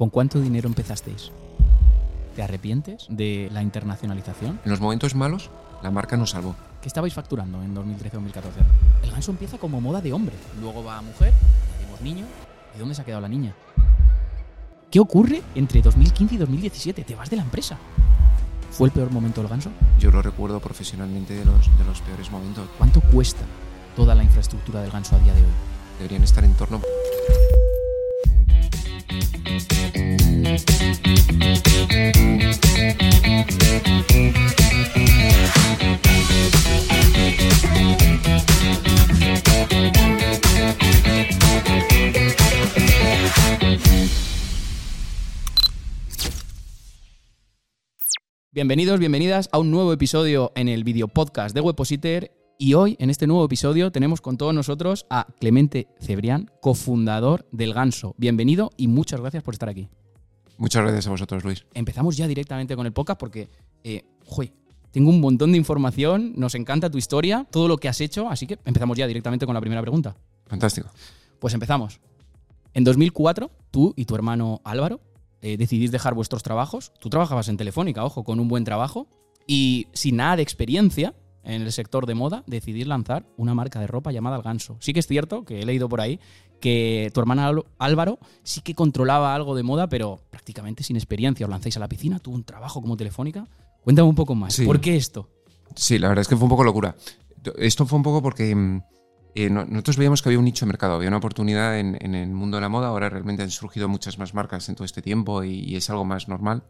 ¿Con cuánto dinero empezasteis? ¿Te arrepientes de la internacionalización? En los momentos malos, la marca nos salvó. ¿Qué estabais facturando en 2013-2014? El ganso empieza como moda de hombre, luego va a mujer, añadimos niño. ¿Y dónde se ha quedado la niña? ¿Qué ocurre entre 2015 y 2017? Te vas de la empresa. ¿Fue el peor momento del ganso? Yo lo recuerdo profesionalmente de los, de los peores momentos. ¿Cuánto cuesta toda la infraestructura del ganso a día de hoy? Deberían estar en torno... Bienvenidos, bienvenidas a un nuevo episodio en el video podcast de Webpositor. Y hoy, en este nuevo episodio, tenemos con todos nosotros a Clemente Cebrián, cofundador del Ganso. Bienvenido y muchas gracias por estar aquí. Muchas gracias a vosotros, Luis. Empezamos ya directamente con el podcast porque, eh, jue, tengo un montón de información, nos encanta tu historia, todo lo que has hecho, así que empezamos ya directamente con la primera pregunta. Fantástico. Pues empezamos. En 2004, tú y tu hermano Álvaro eh, decidís dejar vuestros trabajos. Tú trabajabas en Telefónica, ojo, con un buen trabajo. Y sin nada de experiencia en el sector de moda, decidís lanzar una marca de ropa llamada El Ganso. Sí que es cierto, que he leído por ahí, que tu hermana Ál- Álvaro sí que controlaba algo de moda, pero prácticamente sin experiencia. Os lanzáis a la piscina, tuvo un trabajo como Telefónica. Cuéntame un poco más. Sí. ¿Por qué esto? Sí, la verdad es que fue un poco locura. Esto fue un poco porque mm, eh, no- nosotros veíamos que había un nicho de mercado, había una oportunidad en, en el mundo de la moda. Ahora realmente han surgido muchas más marcas en todo este tiempo y, y es algo más normal.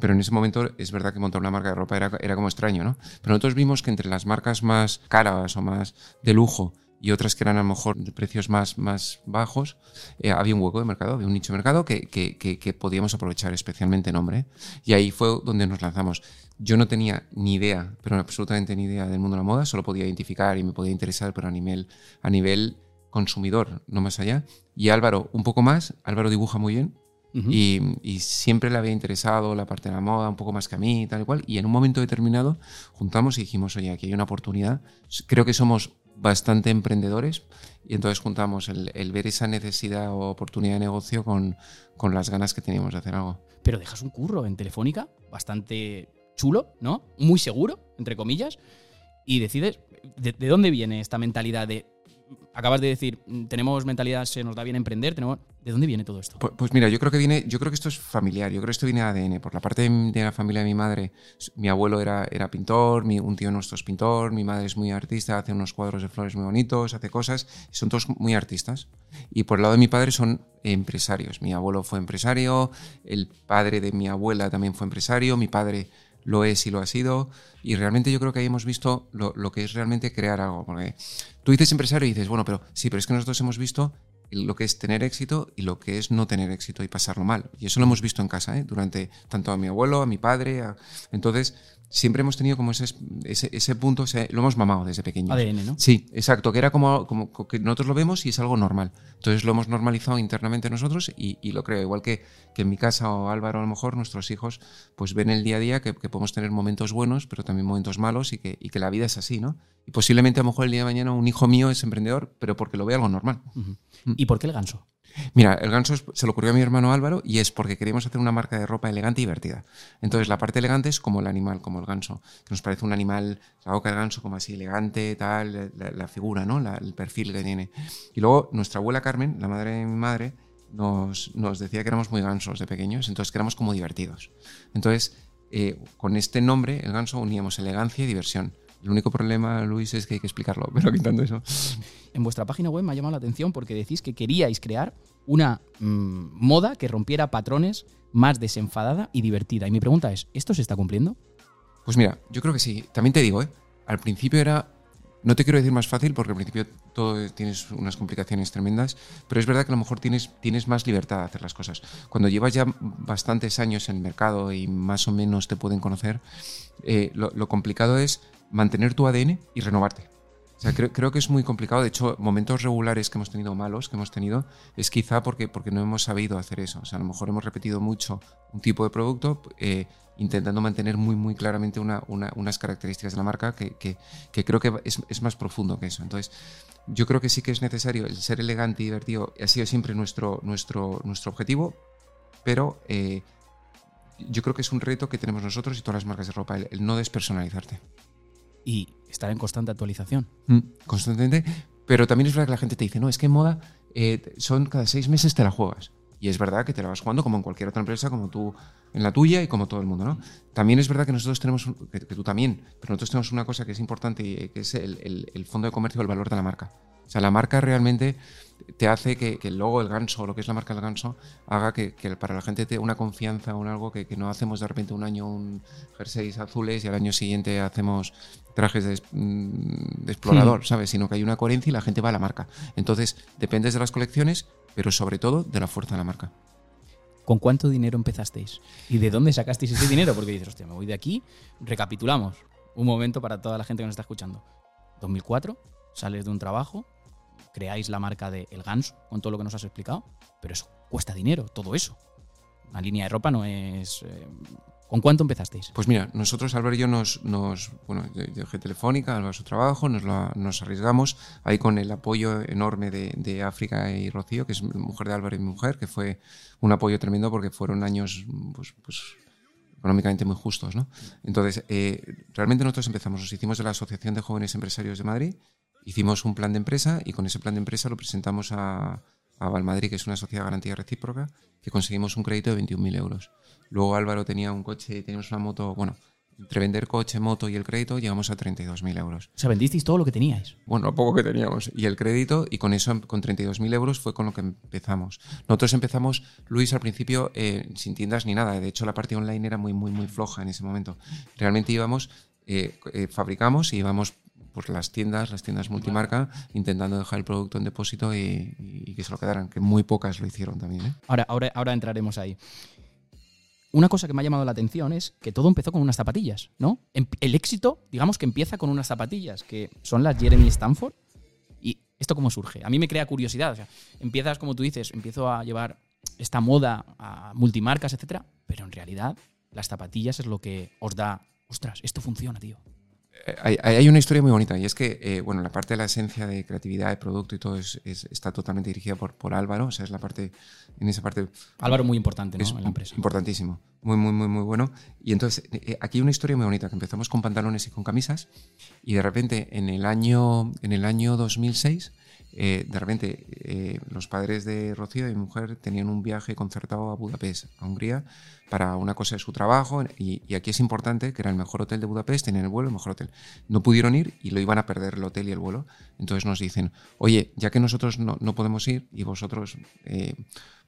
Pero en ese momento es verdad que montar una marca de ropa era, era como extraño, ¿no? Pero nosotros vimos que entre las marcas más caras o más de lujo y otras que eran a lo mejor de precios más, más bajos, eh, había un hueco de mercado, había un nicho de mercado que, que- que- que podíamos aprovechar, especialmente en hombre. Y ahí fue donde nos lanzamos. Yo no tenía ni idea, pero absolutamente ni idea del mundo de la moda, solo podía identificar y me podía interesar, pero a nivel, a nivel consumidor, no más allá. Y Álvaro, un poco más, Álvaro dibuja muy bien, Ujú. y, y siempre le había interesado la parte de la moda un poco más que a mí tal y cual. Y en un momento determinado juntamos y dijimos, oye, aquí hay una oportunidad. Creo que somos bastante emprendedores y entonces juntamos el, el ver esa necesidad o oportunidad de negocio con, con las ganas que teníamos de hacer algo. pero dejas un curro en Telefónica bastante chulo, ¿no? Muy seguro, entre comillas, y decides, ¿de, de dónde viene esta mentalidad de... Acabas de decir, mm, tenemos mentalidad, se nos da bien emprender, tenemos... ¿De dónde viene todo esto? Pues, mira, yo creo que viene, yo creo que esto es familiar, yo creo que esto viene de ADN. Por la parte de, la familia de mi madre, mi abuelo era, era pintor, un tío nuestro es pintor, mi madre es muy artista, hace unos cuadros de flores muy bonitos, hace cosas, son todos muy artistas. Y por el lado de mi padre son empresarios. Mi abuelo fue empresario, el padre de mi abuela también fue empresario, mi padre lo es y lo ha sido. Y realmente yo creo que ahí hemos visto lo, lo que es realmente crear algo. Porque tú dices empresario y dices, bueno, pero sí, pero es que nosotros hemos visto lo que es tener éxito y lo que es no tener éxito y pasarlo mal. Y eso lo hemos visto en casa, ¿eh? durante tanto a mi abuelo, a mi padre. Entonces, siempre hemos tenido como ese, ese, ese punto, o sea, lo hemos mamado desde pequeños. ADN, ¿no? Sí, exacto, que era como, como que nosotros lo vemos y es algo normal. Entonces lo hemos normalizado internamente nosotros y, y lo creo, igual que, que en mi casa o Álvaro a lo mejor nuestros hijos pues ven el día a día que, que podemos tener momentos buenos, pero también momentos malos y que, y que la vida es así, ¿no? Y posiblemente a lo mejor el día de mañana un hijo mío es emprendedor, pero porque lo ve algo normal. Ujú. ¿Y por qué el ganso? Mira, el ganso se lo ocurrió a mi hermano Álvaro y es porque queríamos hacer una marca de ropa elegante y divertida. Entonces, la parte elegante es como el animal, como el ganso, que nos parece un animal, la boca del ganso como así elegante, tal, la, figura, ¿no? El perfil que tiene. Y luego, nuestra abuela Carmen, la madre de mi madre, nos, nos decía que éramos muy gansos de pequeños, entonces que éramos como divertidos. Entonces, eh, con este nombre, el ganso, uníamos elegancia y diversión. El único problema, Luis, es que hay que explicarlo, pero quitando eso. En vuestra página web me ha llamado la atención porque decís que queríais crear una mm, moda que rompiera patrones más desenfadada y divertida. Y mi pregunta es, ¿esto se está cumpliendo? Pues mira, yo creo que sí. También te digo, ¿eh? Al principio era. No te quiero decir más fácil porque al principio todo tienes unas complicaciones tremendas, pero es verdad que a lo mejor tienes, tienes más libertad de hacer las cosas. Cuando llevas ya bastantes años en el mercado y más o menos te pueden conocer, eh, lo, lo complicado es mantener tu ADN y renovarte. O sea, creo, creo que es muy complicado. De hecho, momentos regulares que hemos tenido malos, que hemos tenido, es quizá porque, porque no hemos sabido hacer eso. O sea, a lo mejor hemos repetido mucho un tipo de producto, eh, intentando mantener muy, muy claramente una- una- unas características de la marca que, que- que creo que es, es más profundo que eso. Entonces, yo creo que sí que es necesario el ser elegante y divertido. Ha sido siempre nuestro, nuestro, nuestro objetivo. pero eh, yo creo que es un reto que tenemos nosotros y todas las marcas de ropa, el, el no despersonalizarte. Y estar en constante actualización. Mm, Constantemente, pero también es verdad que la gente te dice, no, es que en moda eh, son cada seis meses te la juegas. Y es verdad que te la vas jugando como en cualquier otra empresa, como tú en la tuya y como todo el mundo, ¿no? También es verdad que nosotros tenemos, que, que tú también, pero nosotros tenemos una cosa que es importante eh, que es el, el- el fondo de comercio, el valor de la marca. O sea, la marca realmente te hace que, que el logo, el ganso, lo que es la marca del ganso, haga que, que para la gente te una confianza o un algo que, que no hacemos de repente un año un jerseys azules y al año siguiente hacemos trajes de, mm, de explorador, ¿sabes? Sino que hay una coherencia y la gente va a la marca. Entonces, dependes de las colecciones, pero sobre todo de la fuerza de la marca. ¿Con cuánto dinero empezasteis? ¿Y de dónde sacasteis ese dinero? Porque dices, hostia, me voy de aquí. Recapitulamos. Un momento para toda la gente que nos está escuchando. 2004, sales de un trabajo, creáis la marca de El Ganso, con todo lo que nos has explicado, pero eso cuesta dinero, todo eso. Una línea de ropa no es... eh, ¿Con cuánto empezasteis? Pues mira, nosotros, Álvaro y yo, nos, bueno, yo dejé Telefónica, Álvaro su trabajo, nos, lo- nos arriesgamos ahí con el apoyo enorme de, de África y Rocío, que es mujer de Álvaro y mi mujer, que fue un apoyo tremendo porque fueron años pues, pues, económicamente muy justos. ¿no? Entonces, eh, realmente nosotros empezamos, nos hicimos de la Asociación de Jóvenes Empresarios de Madrid, hicimos un plan de empresa y con ese plan de empresa lo presentamos a, a Valmadrid, que es una sociedad de garantía recíproca, que conseguimos un crédito de 21.000 euros. Luego Álvaro tenía un coche, teníamos una moto, bueno, entre vender coche, moto y el crédito llegamos a 32.000 euros. O sea, vendisteis todo lo que teníais. Bueno, lo poco que teníamos. Y el crédito, y con eso, con 32.000 euros fue con lo que empezamos. Nosotros empezamos, Luis, al principio eh, sin tiendas ni nada. De hecho, la parte online era muy, muy, muy floja en ese momento. Realmente íbamos, eh, eh, fabricamos y íbamos por las tiendas, las tiendas multimarca, intentando dejar el producto en depósito y, y que se lo quedaran, que muy pocas lo hicieron también. ¿eh? Ahora, ahora, ahora entraremos ahí. Una cosa que me ha llamado la atención es que todo empezó con unas zapatillas, ¿no? Em- El éxito, digamos que empieza con unas zapatillas, que son las Jeremy Stanford. ¿Y esto cómo surge? A mí me crea curiosidad. O sea, empiezas, como tú dices, empiezo a llevar esta moda a multimarcas, etcétera, pero en realidad las zapatillas es lo que os da, ostras, esto funciona, tío. Hay, una historia muy bonita y es que, eh, bueno, la parte de la esencia de creatividad de producto y todo es- es- está totalmente dirigida por, por Álvaro, o sea, es la parte, en esa parte Álvaro muy importante, ¿no? es en la empresa. importantísimo, muy, muy, muy, muy bueno. Y entonces, eh, eh, aquí hay una historia muy bonita, que empezamos con pantalones y con camisas y de repente en el año, en el año 2006, eh, de repente eh, los padres de Rocío y mi mujer tenían un viaje concertado a Budapest, a Hungría, para una cosa de su trabajo y, aquí es importante que era el mejor hotel de Budapest, tenían el vuelo, el mejor hotel. No pudieron ir y lo iban a perder el hotel y el vuelo. Entonces nos dicen, oye, ya que nosotros no, no podemos ir y vosotros eh,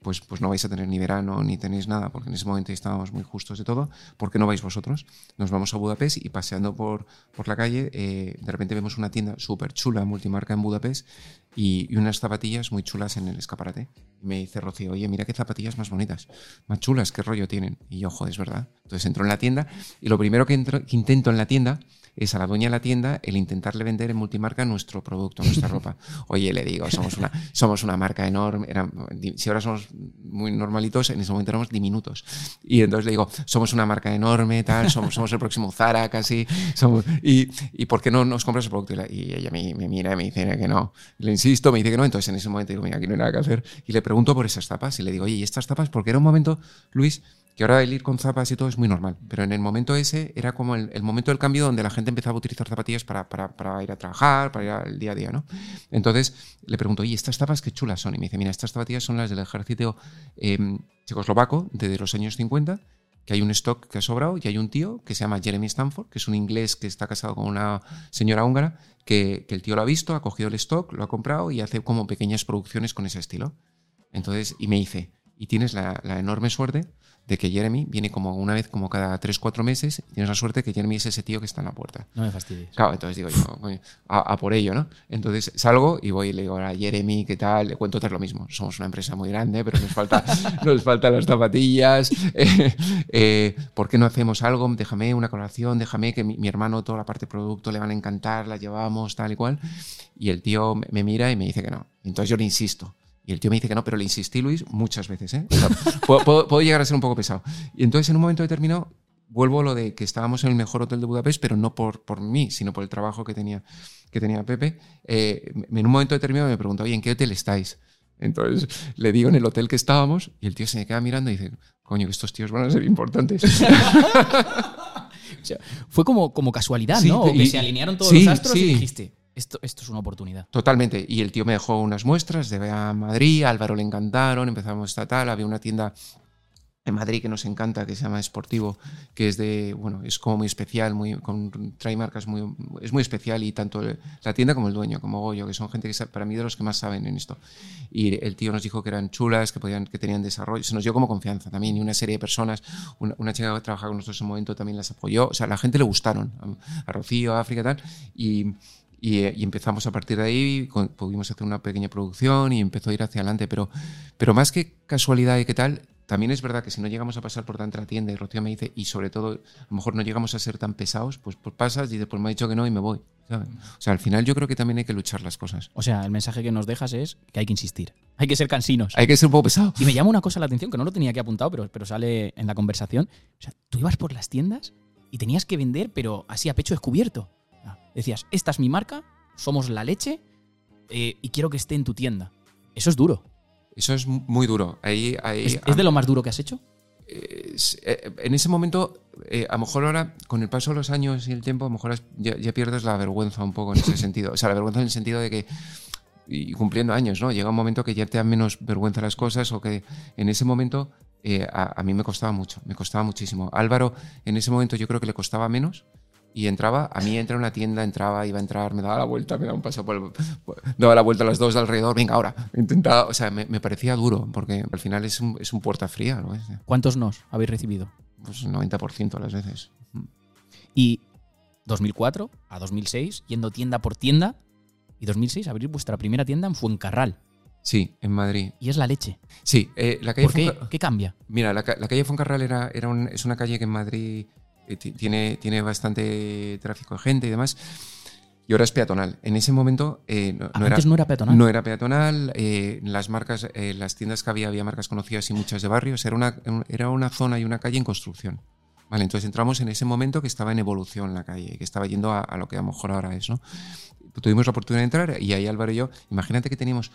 pues, pues no vais a tener ni verano ni tenéis nada, porque en ese momento estábamos muy justos de todo, ¿por qué no vais vosotros? Nos vamos a Budapest y paseando por, por la calle, eh, de repente vemos una tienda súper chula, multimarca en Budapest y, y unas zapatillas muy chulas en el escaparate. Me dice Rocío, oye, mira qué zapatillas más bonitas, más chulas, qué rollo tienen. Y yo, joder, es verdad. Entonces entro en la tienda y lo primero que, entro- que intento en la tienda es a la dueña de la tienda el intentarle vender en multimarca nuestro producto, nuestra ropa. Oye, le digo, somos una, somos una marca enorme. era- si ahora somos muy normalitos, en ese momento éramos diminutos. Y entonces le digo, somos una marca enorme, tal, somos, somos el próximo Zara casi. Somos, y, ¿Y por qué no nos compras el producto? Y, la- y ella me, me mira y me dice que no. Le insisto, me dice que no. Entonces en ese momento digo, mira, aquí no hay nada que hacer. Y le pregunto por esas tapas. Y le digo, oye, ¿y estas tapas? Porque era un momento, Luis, que ahora el ir con zapas y todo es muy normal, pero en el momento ese era como el, momento del cambio donde la gente empezaba a utilizar zapatillas para, ir a trabajar, para ir al día a día, ¿no? Entonces le pregunto, oye, ¿estas tapas qué chulas son? Y me dice, mira, estas zapatillas son las del ejército eh, checoslovaco desde los años 50, que hay un stock que ha sobrado y hay un tío que se llama Jeremy Stanford, que es un inglés que está casado con una señora húngara, que, el tío lo ha visto, ha cogido el stock, lo ha comprado y hace como pequeñas producciones con ese estilo. Entonces, y me dice, y tienes la enorme suerte de que Jeremy viene como una vez como cada 3-4 meses y tienes la suerte que Jeremy es ese tío que está en la puerta. No me fastidies. Claro, entonces digo yo, a, a por ello, ¿no? Entonces salgo y voy y le digo a Jeremy, ¿qué tal? Le cuento todo lo mismo. Somos una empresa muy grande, pero nos falta, nos faltan las zapatillas. Eh, eh, ¿Por qué no hacemos algo? Déjame una colaboración, déjame que mi, mi hermano toda la parte de producto le van a encantar, la llevamos, tal y cual. Y el tío me- me mira y me dice que no. Entonces yo le insisto. Y el tío me dice que no, pero le insistí, Luis, muchas veces. ¿eh? O sea, puedo, puedo- puedo llegar a ser un poco pesado. Y entonces en un momento determinado vuelvo a lo de que estábamos en el mejor hotel de Budapest, pero no por, por mí, sino por el trabajo que tenía, que tenía Pepe. Eh, en un momento determinado me pregunta, oye, ¿en qué hotel estáis? Entonces le digo en el hotel que estábamos y el tío se me queda mirando y dice, coño, que estos tíos van a ser importantes. O sea, fue como, como casualidad, Sí, ¿no? O que y- se alinearon todos sí, los astros y sí. dijiste, esto, esto es una oportunidad. Totalmente. Y el tío me dejó unas muestras de a Madrid, a Álvaro le encantaron, empezamos esta tal, había una tienda en Madrid que nos encanta, que se llama Esportivo, que es de, bueno, es como muy especial, muy, con, trae marcas muy, es muy especial y tanto la tienda como el dueño, como Goyo, que son gente que para mí de los que más saben en esto. Y el tío nos dijo que eran chulas, que, podían, que tenían desarrollo, se nos dio como confianza también, y una serie de personas, una, una chica que trabajaba con nosotros en un momento también las apoyó, o sea, a la gente le gustaron, a, a Rocío, a África y tal, y, y, eh, y empezamos a partir de ahí, con- pudimos hacer una pequeña producción y empezó a ir hacia adelante. Pero, pero más que casualidad y qué tal, también es verdad que si no llegamos a pasar por tanta tienda, y Rocío me dice, y sobre todo, a lo mejor no llegamos a ser tan pesados, pues, pues pasas y después me ha dicho que no y me voy. ¿sabes? O sea, al final yo creo que también hay que luchar las cosas. O sea, el mensaje que nos dejas es que hay que insistir. Hay que ser cansinos. Hay que ser un poco pesado. Y me llama una cosa la atención, que no lo tenía aquí apuntado, pero, pero sale en la conversación. O sea, tú ibas por las tiendas y tenías que vender, pero así a pecho descubierto. Decías, esta es mi marca, somos la leche eh, y quiero que esté en tu tienda. Eso es duro. Eso es muy duro. Ahí, ahí, ¿Es, es de lo más duro que has hecho? es- eh, en ese momento, eh, a lo mejor ahora, con el paso de los años y el tiempo, a lo mejor ya, ya pierdes la vergüenza un poco en ese sentido. O sea, la vergüenza en el sentido de que, y cumpliendo años, ¿no? Llega un momento que ya te dan menos vergüenza las cosas o que en ese momento eh, a, a mí me costaba mucho, me costaba muchísimo. Álvaro, en ese momento yo creo que le costaba menos. Y entraba, a mí entra a una tienda, entraba, iba a entrar, me daba la vuelta, me daba un paso por el, daba la vuelta a las dos de alrededor, venga, ahora, intentaba, o sea, me, me parecía duro, porque al final es un, es un puerta fría, ¿no? Es, ¿Cuántos nos habéis recibido? pues 90% a las veces. Y 2004 a 2006, yendo tienda por tienda, y 2006 abrís vuestra primera tienda en Fuencarral. Sí, en Madrid. Y es la leche. Sí, eh, la calle ¿Por qué? Fuenca- ¿Qué cambia? Mira, la, la calle Foncarral era, era un- es una calle que en Madrid eh, tiene, tiene bastante tráfico de gente y demás. Y ahora es peatonal. En ese momento eh, no, no era, no era peatonal. no era peatonal. eh, las marcas, eh, las tiendas que había, había marcas conocidas y muchas de barrios. Era una, era una zona y una calle en construcción. Vale, entonces entramos en ese momento que estaba en evolución la calle, que estaba yendo a, a lo que a lo mejor ahora es, ¿no? Tuvimos la oportunidad de entrar y ahí Álvaro y yo, imagínate que teníamos,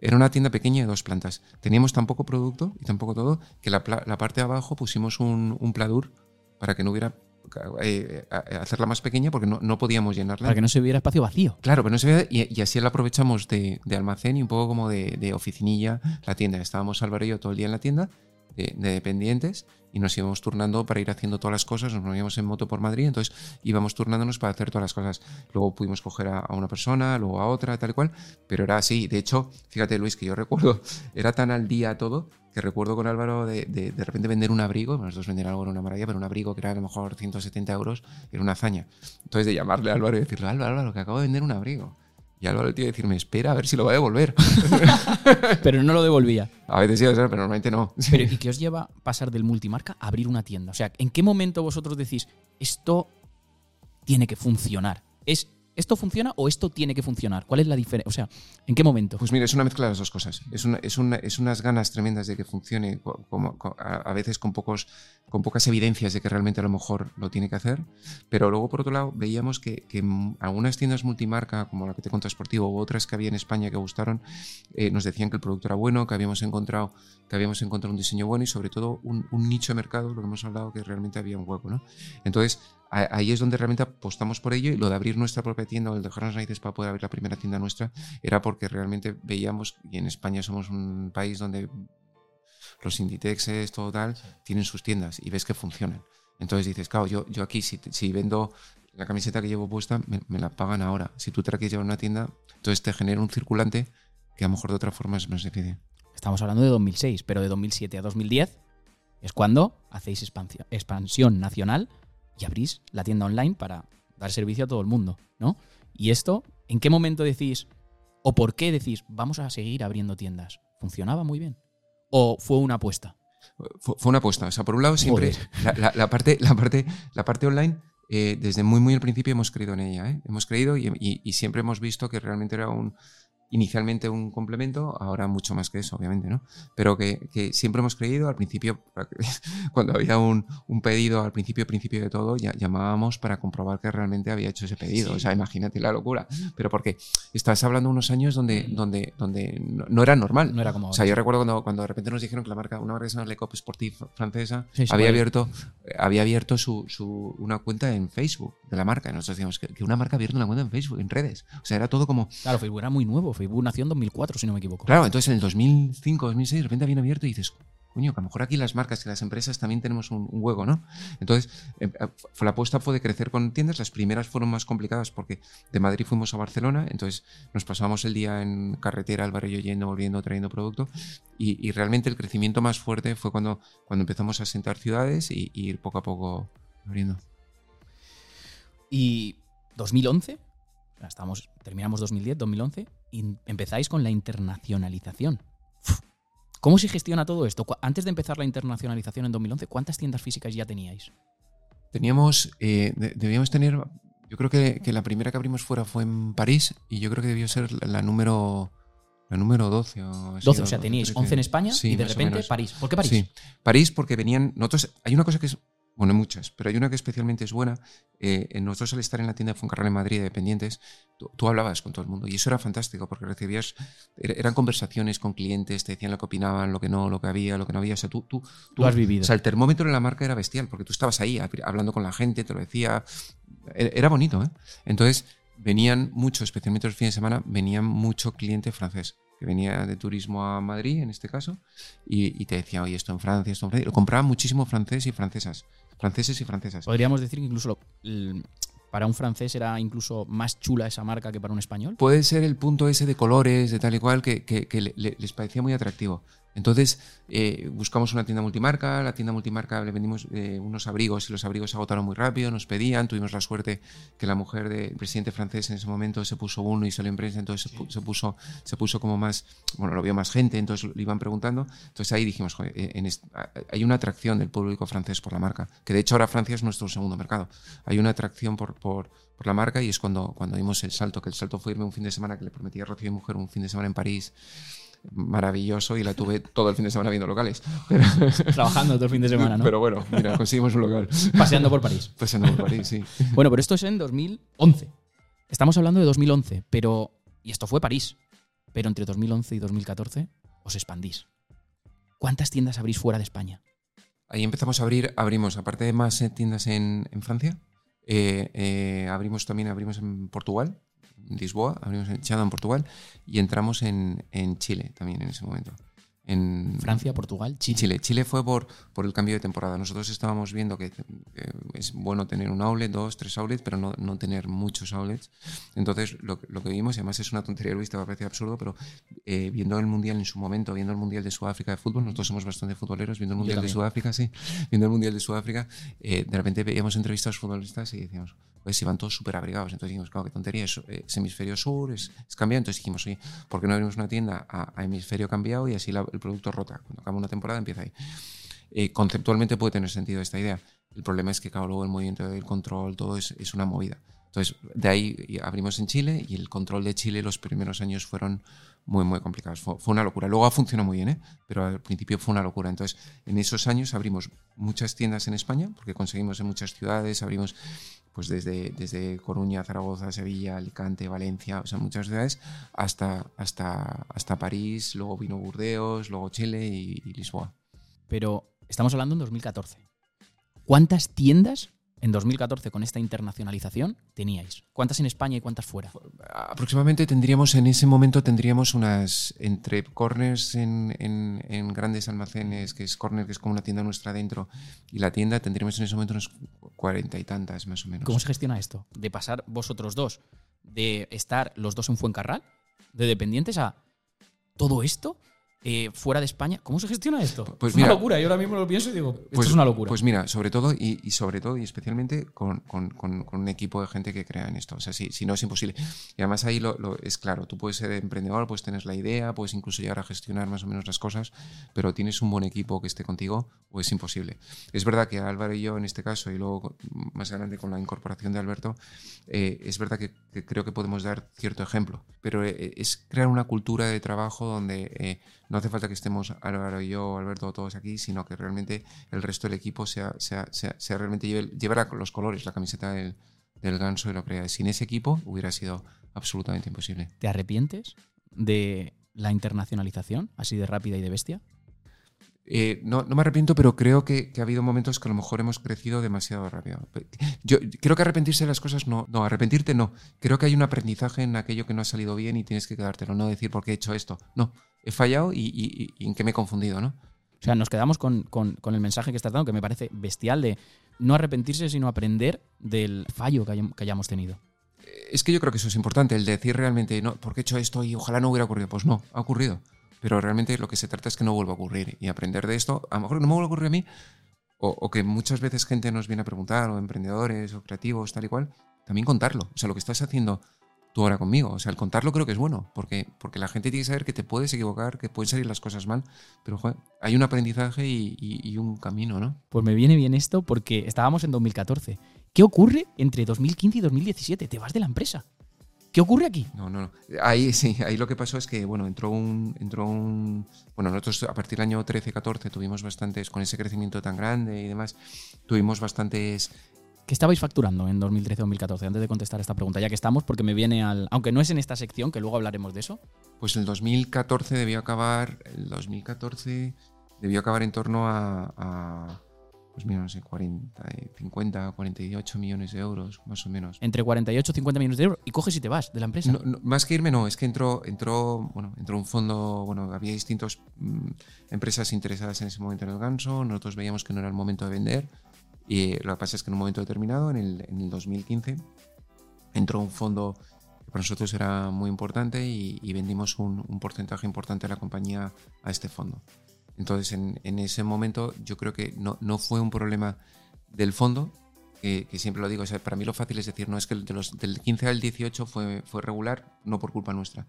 era una tienda pequeña de dos plantas, teníamos tan poco producto y tan poco todo que la, la parte de abajo pusimos un, un pladur para que no hubiera, eh, a- hacerla más pequeña porque no, no podíamos llenarla. Para que no se viera espacio vacío. Claro, pero no se ve, y, y así la aprovechamos de, de almacén y un poco como de, de oficinilla la tienda. Estábamos Álvaro y yo todo el día en la tienda de, de dependientes y nos íbamos turnando para ir haciendo todas las cosas. Nos movíamos en moto por Madrid, entonces íbamos turnándonos para hacer todas las cosas. Luego pudimos coger a, una persona, luego a otra, tal y cual, pero era así. De hecho, fíjate Luis, que yo recuerdo, era tan al día todo que recuerdo con Álvaro de, de, repente vender un abrigo, nosotros vender algo era una maravilla, pero un abrigo que era a lo mejor 170 euros era una hazaña. Entonces de llamarle a Álvaro y decirle, Álvaro, Álvaro, que acabo de vender un abrigo. Y Álvaro tío decirme, espera a ver si lo va a devolver. Pero no lo devolvía. a veces sí, pero normalmente no. Pero ¿y qué os lleva pasar del multimarca a abrir una tienda? O sea, ¿en qué momento vosotros decís, esto tiene que funcionar? ¿Es esto funciona o esto tiene que funcionar? ¿Cuál es la diferencia? O sea, ¿en qué momento? Pues mira, es una mezcla de las dos cosas. Es, una, es, una- es unas ganas tremendas de que funcione, co- como, co- a, veces con, pocos, con pocas evidencias de que realmente a lo mejor lo tiene que hacer. Pero luego, por otro lado, veíamos que, que algunas tiendas multimarca, como la que te conté Sportivo, u otras que había en España que gustaron, eh, nos decían que el producto era bueno, que habíamos encontrado, que habíamos encontrado un diseño bueno y sobre todo un, nicho de mercado, lo que hemos hablado, que realmente había un hueco. ¿no? Entonces, ahí es donde realmente apostamos por ello y lo de abrir nuestra propia tienda o el dejarnos raíces para poder abrir la primera tienda nuestra era porque realmente veíamos, y en España somos un país donde los Inditexes, todo tal, tienen sus tiendas y ves que funcionan. Entonces dices, claro, yo, yo aquí si, si vendo la camiseta que llevo puesta, me, me la pagan ahora. Si tú te la quieres llevar a una tienda, entonces te genera un circulante que a lo mejor de otra forma es más difícil. Estamos hablando de 2006, pero de 2007 a 2010 es cuando hacéis expansión, expansión nacional y abrís la tienda online para dar servicio a todo el mundo, ¿no? Y esto, ¿en qué momento decís o por qué decís vamos a seguir abriendo tiendas? ¿Funcionaba muy bien? ¿O fue una apuesta? Fue, una apuesta. O sea, por un lado, siempre la, la- la parte, la, parte, la parte online, eh, desde muy, muy al principio hemos creído en ella. ¿eh? Hemos creído y, y- y siempre hemos visto que realmente era un, inicialmente un complemento, ahora mucho más que eso, obviamente, ¿no? Pero que, que siempre hemos creído, al principio, cuando había un, un, pedido, al principio, principio de todo, ya, llamábamos para comprobar que realmente había hecho ese pedido. O sea, imagínate la locura. Pero porque estás hablando de unos años donde, donde, donde no, era normal. No era como O sea, yo recuerdo cuando, cuando de repente nos dijeron que la marca, una marca que se llama Le Cop Sportif francesa, había abierto, había abierto su, su, una cuenta en Facebook de la marca. Y nosotros decíamos que, que una marca ha abierto una cuenta en Facebook, en redes. O sea, era todo como... Claro, Facebook era muy nuevo. Facebook nació en 2004, si no me equivoco. Claro, entonces en el 2005, 2006, de repente habían abierto y dices, coño, que a lo mejor aquí las marcas y las empresas también tenemos un, un hueco, ¿no? Entonces, eh, la apuesta fue de crecer con tiendas. Las primeras fueron más complicadas porque de Madrid fuimos a Barcelona, entonces nos pasábamos el día en carretera, al barrio yendo, volviendo, trayendo producto. Y, y, realmente el crecimiento más fuerte fue cuando, cuando empezamos a sentar ciudades y, y ir poco a poco abriendo. Y 2011, estamos, terminamos 2010, 2011, y empezáis con la internacionalización. ¿Cómo se gestiona todo esto? Antes de empezar la internacionalización en 2011, ¿cuántas tiendas físicas ya teníais? Teníamos, eh, debíamos tener, yo creo que, que, la primera que abrimos fuera fue en París y yo creo que debió ser la, la número... La número 12. O, 12, o sea, teníais 11 en España sí, y de repente París. ¿Por qué París? Sí, París porque venían. Nosotros, hay una cosa que es bueno, muchas, pero hay una que especialmente es buena. Eh, nosotros al estar en la tienda de Foncarral en Madrid de dependientes, tú, tú, hablabas con todo el mundo y eso era fantástico porque recibías, eran conversaciones con clientes, te decían lo que opinaban, lo que no, lo que había, lo que no había. O sea, tú, tú, tú has vivido. O sea, el termómetro en la marca era bestial porque tú estabas ahí hablando con la gente, te lo decía. Era bonito, ¿eh? Entonces, venían mucho, especialmente los fines de semana, venían mucho cliente francés que venía de turismo a Madrid, en este caso, y, y te decía, oye, esto en Francia, esto en Francia. Lo compraban muchísimo francés y francesas franceses y francesas. Podríamos decir que incluso lo, para un francés era incluso más chula esa marca que para un español. Puede ser el punto ese de colores, de tal y cual, que, que, que le, les parecía muy atractivo. Entonces eh, buscamos una tienda multimarca, la tienda multimarca le vendimos eh, unos abrigos y los abrigos se agotaron muy rápido, nos pedían, tuvimos la suerte que la mujer del presidente francés en ese momento se puso uno y salió en prensa, entonces sí. se, puso, se puso como más, bueno, lo vio más gente, entonces le iban preguntando, entonces ahí dijimos, joder, en hay una atracción del público francés por la marca, que de hecho ahora Francia es nuestro segundo mercado, hay una atracción por, por, por la marca y es cuando, cuando dimos el salto, que el salto fue irme un fin de semana que le prometí a Rocío y Mujer un fin de semana en París, maravilloso y la tuve todo el fin de semana viendo locales. Pero, Trabajando todo el fin de semana, ¿no? Pero bueno, mira, conseguimos un local. Paseando por París. Paseando por París, sí. Bueno, pero esto es en 2011. Estamos hablando de 2011, pero... Y esto fue París. Pero entre 2011 y 2014 os expandís. ¿Cuántas tiendas abrís fuera de España? Ahí empezamos a abrir, abrimos, aparte de más tiendas en, en Francia, eh, eh, abrimos también abrimos en Portugal, Lisboa, abrimos en Chada, en Portugal, y entramos en, en, Chile también en ese momento. En Francia, Portugal, Chile. Chile. Chile fue por, por el cambio de temporada. Nosotros estábamos viendo que, que es bueno tener un outlet, dos, tres outlets, pero no, no tener muchos outlets. Entonces, lo, lo, que vimos, y además es una tontería, lo viste, va a parecer absurdo, pero eh, viendo el Mundial en su momento, viendo el Mundial de Sudáfrica de fútbol, nosotros somos bastante futboleros, viendo el Mundial de Sudáfrica, sí, viendo el Mundial de Sudáfrica, eh, de repente veíamos entrevistas a futbolistas y decíamos, pues iban todos súper abrigados. Entonces dijimos, claro, qué tontería, es, es hemisferio sur, es, es, cambiado. Entonces dijimos, oye, ¿por qué no abrimos una tienda a, a hemisferio cambiado y así la, el producto rota? Cuando acaba una temporada empieza ahí. Eh, conceptualmente puede tener sentido esta idea. El problema es que, claro, luego el movimiento del control, todo es, es una movida. Entonces, de ahí abrimos en Chile y el control de Chile los primeros años fueron muy, muy complicados. Fue, una locura. Luego ha funcionado muy bien, ¿eh? pero al principio fue una locura. Entonces, en esos años abrimos muchas tiendas en España, porque conseguimos en muchas ciudades, abrimos pues desde, desde Coruña, Zaragoza, Sevilla, Alicante, Valencia, o sea, muchas ciudades, hasta, hasta, hasta París, luego vino Burdeos, luego Chile y Lisboa. Pero estamos hablando en 2014. ¿Cuántas tiendas en 2014 con esta internacionalización teníais? ¿Cuántas en España y cuántas fuera? Aproximadamente tendríamos, en ese momento tendríamos unas, entre corners en, en, en grandes almacenes, que es corner, que es como una tienda nuestra dentro, y la tienda tendríamos en ese momento unas cuarenta y tantas más o menos. ¿Cómo se gestiona esto? De pasar vosotros dos, de estar los dos en Fuencarral, de dependientes a todo esto eh, fuera de España. ¿Cómo se gestiona esto? Pues es mira, una locura. Yo ahora mismo lo pienso y digo, esto pues, es una locura. Pues mira, sobre todo y, y sobre todo y especialmente con, con, con, con, un equipo de gente que crea en esto. O sea, si, si no es imposible. Y además ahí lo, lo, es claro, tú puedes ser emprendedor, puedes tener la idea, puedes incluso llegar a gestionar más o menos las cosas, pero tienes un buen equipo que esté contigo o es imposible. Es verdad que Álvaro y yo en este caso, y luego más adelante con la incorporación de Alberto, eh, es verdad que, creo que podemos dar cierto ejemplo, pero eh, es crear una cultura de trabajo donde no hace falta que estemos Álvaro y yo, Alberto, todos aquí, sino que realmente el resto del equipo sea, sea, sea, realmente lleve, llevar los colores, la camiseta del, del ganso y lo crea. Sin ese equipo hubiera sido absolutamente imposible. ¿Te arrepientes de la internacionalización así de rápida y de bestia? Eh, no, me arrepiento, pero creo que, ha habido momentos que a lo mejor hemos crecido demasiado rápido. Yo creo que arrepentirse de las cosas no, no, arrepentirte no. Creo que hay un aprendizaje en aquello que no ha salido bien y tienes que quedártelo, no decir por qué he hecho esto. No, he fallado y, en qué me he confundido, ¿no? O sea, nos quedamos con, el mensaje que estás dando, que me parece bestial de no arrepentirse, sino aprender del fallo que, que hayamos tenido. Es que yo creo que eso es importante, el decir realmente, no, ¿por qué he hecho esto y ojalá no hubiera ocurrido? Pues no, ha ocurrido pero realmente lo que se trata es que no vuelva a ocurrir y aprender de esto. A lo mejor no me vuelve a ocurrir a mí, o, que muchas veces gente nos viene a preguntar, o emprendedores, o creativos, tal y cual, también contarlo. O sea, lo que estás haciendo tú ahora conmigo. O sea, el contarlo creo que es bueno, porque, porque la gente tiene que saber que te puedes equivocar, que pueden salir las cosas mal, pero hay un aprendizaje y, un camino, ¿no? Pues me viene bien esto porque estábamos en 2014. ¿Qué ocurre entre 2015 y 2017? Te vas de la empresa. ¿Qué ocurre aquí? No, no, no. Ahí sí, ahí lo que pasó es que, bueno, entró un, entró un. Bueno, nosotros a partir del año 13-14 tuvimos bastantes, con ese crecimiento tan grande y demás, tuvimos bastantes. ¿Qué estabais facturando en 2013-2014? Antes de contestar esta pregunta, ya que estamos, porque me viene al. Aunque no es en esta sección, que luego hablaremos de eso. Pues el 2014 debió acabar. El 2014 debió acabar en torno a pues mira, no sé, 40, 50, 48 millones de euros, más o menos. Entre 48 y 50 millones de euros y coges y te vas de la empresa. más que irme, no, es que entró, entró, bueno, entró un fondo, bueno, había distintas mm, empresas interesadas en ese momento en el ganso, nosotros veíamos que no era el momento de vender y lo que pasa es que en un momento determinado, en el, en el 2015, entró un fondo que para nosotros era muy importante y, vendimos un, porcentaje importante de la compañía a este fondo. Entonces, en, ese momento yo creo que no, no fue un problema del fondo, que, siempre lo digo, para mí lo fácil es decir, no es que de los, del 15 al 18 fue, fue regular, no por culpa nuestra,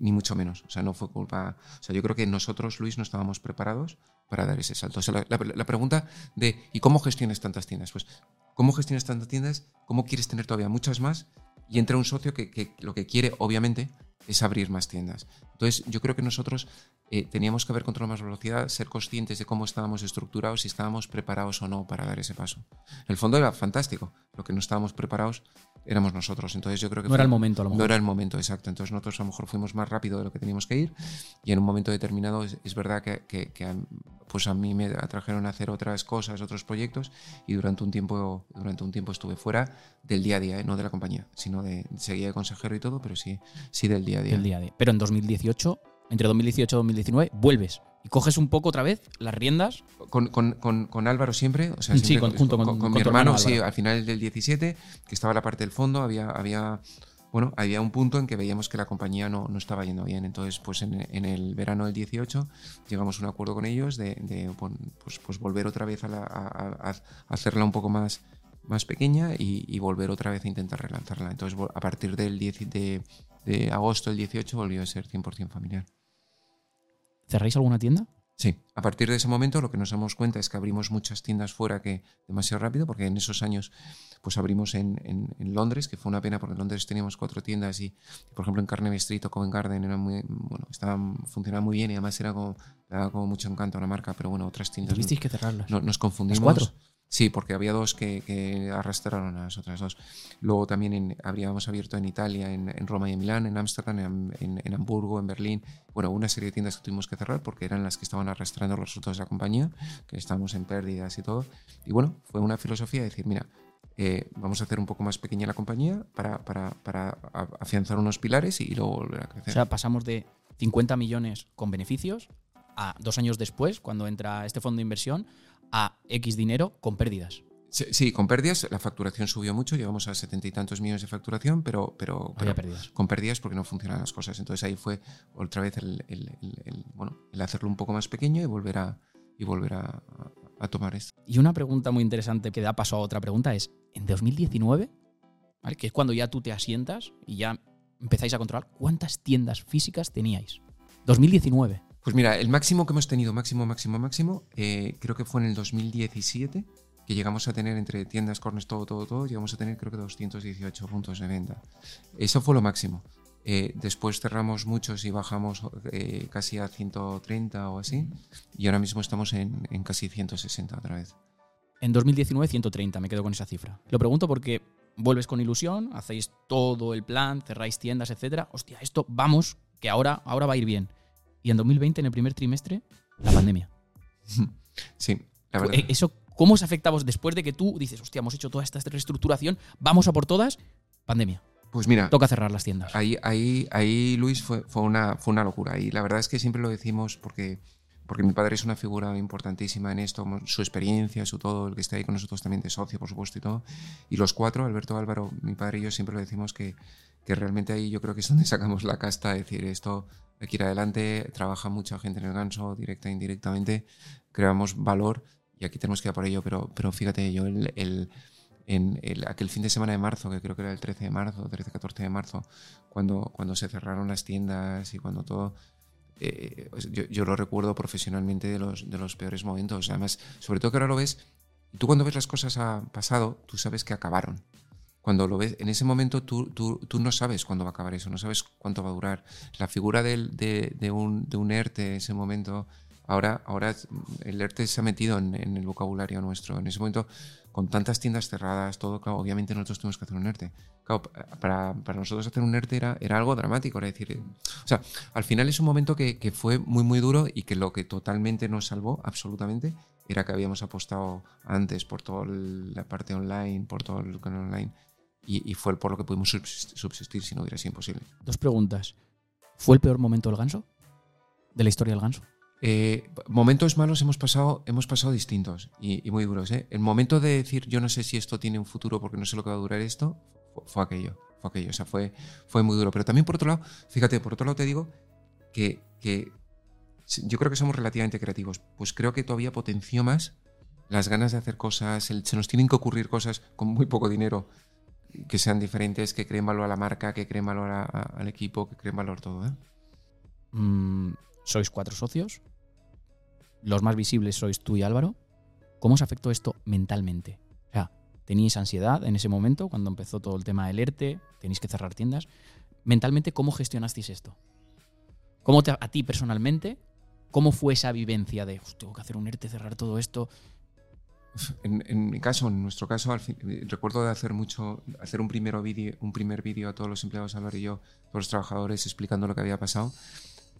ni mucho menos. O sea, no fue culpa. O sea, yo creo que nosotros, Luis, no estábamos preparados para dar ese salto. O sea, la, pregunta de ¿y cómo gestionas tantas tiendas? Pues, ¿cómo gestionas tantas tiendas? ¿Cómo quieres tener todavía muchas más? Y entra un socio que, que lo que quiere, obviamente, es abrir más tiendas. Entonces, yo creo que nosotros eh, teníamos que haber controlado más velocidad, ser conscientes de cómo estábamos estructurados, si estábamos preparados o no para dar ese paso. El fondo era fantástico, lo que no estábamos preparados éramos nosotros. Entonces yo creo que... No era el momento, a lo mejor. No era el momento, exacto. Entonces nosotros a lo mejor fuimos más rápido de lo que teníamos que ir y en un momento determinado es, verdad que, que, pues a mí me atrajeron a hacer otras cosas, otros proyectos y durante un tiempo, durante un tiempo estuve fuera del día a día, ¿eh? no de la compañía, sino de seguía de consejero y todo, pero sí, sí del día a día. Del día a día. Pero en 2018 entre 2018 y 2019, vuelves y coges un poco otra vez las riendas. Con, Álvaro siempre, o sea, sí, con, junto con, mi hermano, sí, al final del 17, que estaba la parte del fondo, había, había, bueno, había un punto en que veíamos que la compañía no, no estaba yendo bien. Entonces, pues en, el verano del 18 llegamos a un acuerdo con ellos de, pues, pues, volver otra vez a, hacerla un poco más, más pequeña y, volver otra vez a intentar relanzarla. Entonces, a partir del 10 de, de agosto del 18 volvió a ser 100% familiar. ¿Cerráis alguna tienda? Sí, a partir de ese momento lo que nos damos cuenta es que abrimos muchas tiendas fuera que demasiado rápido, porque en esos años pues abrimos en, en, Londres, que fue una pena porque en Londres teníamos cuatro tiendas y, por ejemplo, en Carnaby Street o Covent Garden era muy, bueno, estaban, funcionaban muy bien y además era como, daba como mucho encanto a la marca, pero bueno, otras tiendas... Tuvisteis que cerrarlas. No, nos confundimos. cuatro? Sí, porque había dos que, arrastraron a las otras dos. Luego también habríamos abierto en Italia, en, Roma y en Milán, en Ámsterdam, en, Hamburgo, en Berlín. Bueno, una serie de tiendas que tuvimos que cerrar porque eran las que estaban arrastrando los resultados de la compañía, que estábamos en pérdidas y todo. Y bueno, fue una filosofía de decir, mira, eh, vamos a hacer un poco más pequeña la compañía para, para, afianzar unos pilares y luego volver a crecer. O sea, pasamos de 50 millones con beneficios a dos años después, cuando entra este fondo de inversión, a X dinero con pérdidas. Sí, con pérdidas la facturación subió mucho, llegamos a setenta y tantos millones de facturación, pero, pero, pérdidas. con pérdidas porque no funcionan las cosas. Entonces ahí fue otra vez el, bueno, el hacerlo un poco más pequeño y volver a, y volver a, tomar esto. Y una pregunta muy interesante que da paso a otra pregunta es, en 2019, que es cuando ya tú te asientas y ya empezáis a controlar, ¿cuántas tiendas físicas teníais? 2019. Pues mira, el máximo que hemos tenido, máximo, máximo, máximo, eh, creo que fue en el 2017, que llegamos a tener entre tiendas, cornes, todo, todo, todo, llegamos a tener creo que 218 puntos de venta. Eso fue lo máximo. Eh, después cerramos muchos y bajamos eh, casi a 130 o así. Y ahora mismo estamos en, en casi 160 otra vez. En 2019, 130, me quedo con esa cifra. Lo pregunto porque vuelves con ilusión, hacéis todo el plan, cerráis tiendas, etcétera. Hostia, esto vamos, que ahora, ahora va a ir bien. Y en 2020, en el primer trimestre, la pandemia. Sí, la verdad. Eh, ¿Eso cómo os afecta a vos después de que tú dices, hostia, hemos hecho toda esta reestructuración, vamos a por todas? Pandemia. Pues mira, Toca cerrar las tiendas. ahí, ahí, ahí Luis fue, fue, una, fue una locura. Y la verdad es que siempre lo decimos porque, porque mi padre es una figura importantísima en esto, su experiencia, su todo, el que está ahí con nosotros también de socio, por supuesto, y todo. Y los cuatro, Alberto, Álvaro, mi padre y yo, siempre lo decimos que, que realmente ahí yo creo que es donde sacamos la casta, es decir, esto hay que ir adelante, trabaja mucha gente en el ganso, directa e indirectamente, creamos valor y aquí tenemos que ir a por ello, pero, pero fíjate, yo el, el en el, aquel fin de semana de marzo, que creo que era el 13 de marzo, 13-14 de marzo, cuando, cuando se cerraron las tiendas y cuando todo, eh, yo, yo, lo recuerdo profesionalmente de los, de los peores momentos. Además, sobre todo que ahora lo ves, tú cuando ves las cosas a pasado, tú sabes que acabaron. Cuando lo ves, en ese momento tú, tú, tú no sabes cuándo va a acabar eso, no sabes cuánto va a durar. La figura de, de, un, de un ERTE en ese momento, ahora, ahora el ERTE se ha metido en, el vocabulario nuestro. En ese momento con tantas tiendas cerradas, todo, obviamente nosotros tuvimos que hacer un ERTE. Claro, para, nosotros hacer un ERTE era, era algo dramático, era decir, o sea, al final es un momento que, que, fue muy, muy duro y que lo que totalmente nos salvó, absolutamente, era que habíamos apostado antes por toda la parte online, por todo el canal online, y, y fue por lo que pudimos subsistir si no hubiera sido imposible. Dos preguntas. ¿Fue el peor momento del ganso? ¿De la historia del ganso? Eh, momentos malos hemos pasado, hemos pasado distintos y, muy duros. ¿eh? El momento de decir yo no sé si esto tiene un futuro porque no sé lo que va a durar esto, fue, aquello, fue aquello, o sea, fue, fue muy duro. Pero también por otro lado, fíjate, por otro lado te digo que, que yo creo que somos relativamente creativos, pues creo que todavía potenció más las ganas de hacer cosas, se nos tienen que ocurrir cosas con muy poco dinero que sean diferentes, que creen valor a la marca, que creen valor al equipo, que creen valor todo. ¿eh? Mm, sois cuatro socios, los más visibles sois tú y Álvaro. ¿Cómo os afectó esto mentalmente? O sea, ¿teníais ansiedad en ese momento cuando empezó todo el tema del ERTE? ¿Tenéis que cerrar tiendas? Mentalmente, ¿cómo gestionasteis esto? ¿Cómo a ti personalmente, cómo fue esa vivencia de, tengo que hacer un ERTE, cerrar todo esto? En, mi caso, en nuestro caso, al fin, recuerdo de hacer mucho, hacer un, primero video, un primer vídeo a todos los empleados, Álvaro y yo, todos los trabajadores, explicando lo que había pasado.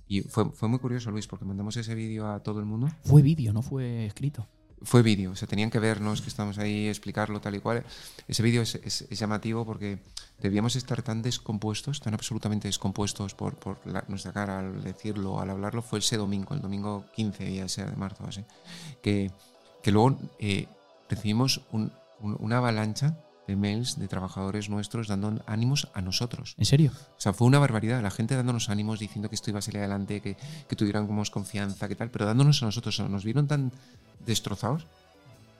Y fue, fue muy curioso, Luis, porque mandamos ese vídeo a todo el mundo. Fue vídeo, no fue escrito. Fue vídeo, o sea, tenían que vernos, que estamos ahí, explicarlo tal y cual. Ese vídeo es, es, es, llamativo porque debíamos estar tan descompuestos, tan absolutamente descompuestos por, por la, nuestra cara al decirlo, al hablarlo. Fue ese domingo, el domingo 15, ya sea de marzo, así, que, que luego eh, recibimos un, un, una avalancha de mails de trabajadores nuestros dando ánimos a nosotros. ¿En serio? O sea, fue una barbaridad. La gente dándonos ánimos, diciendo que esto iba a salir adelante, que, que tuviéramos confianza, que tal, pero dándonos a nosotros. Nos vieron tan destrozados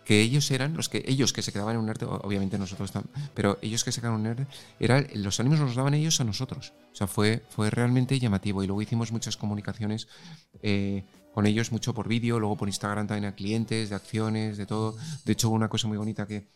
que ellos eran los que ellos que se quedaban en un ERTE, obviamente nosotros también, pero ellos que se quedaron en un ERTE, era, los ánimos nos daban ellos a nosotros. O sea, fue, fue realmente llamativo. Y luego hicimos muchas comunicaciones eh, con ellos, mucho por vídeo, luego por Instagram también a clientes, de acciones, de todo. De hecho, una cosa muy bonita que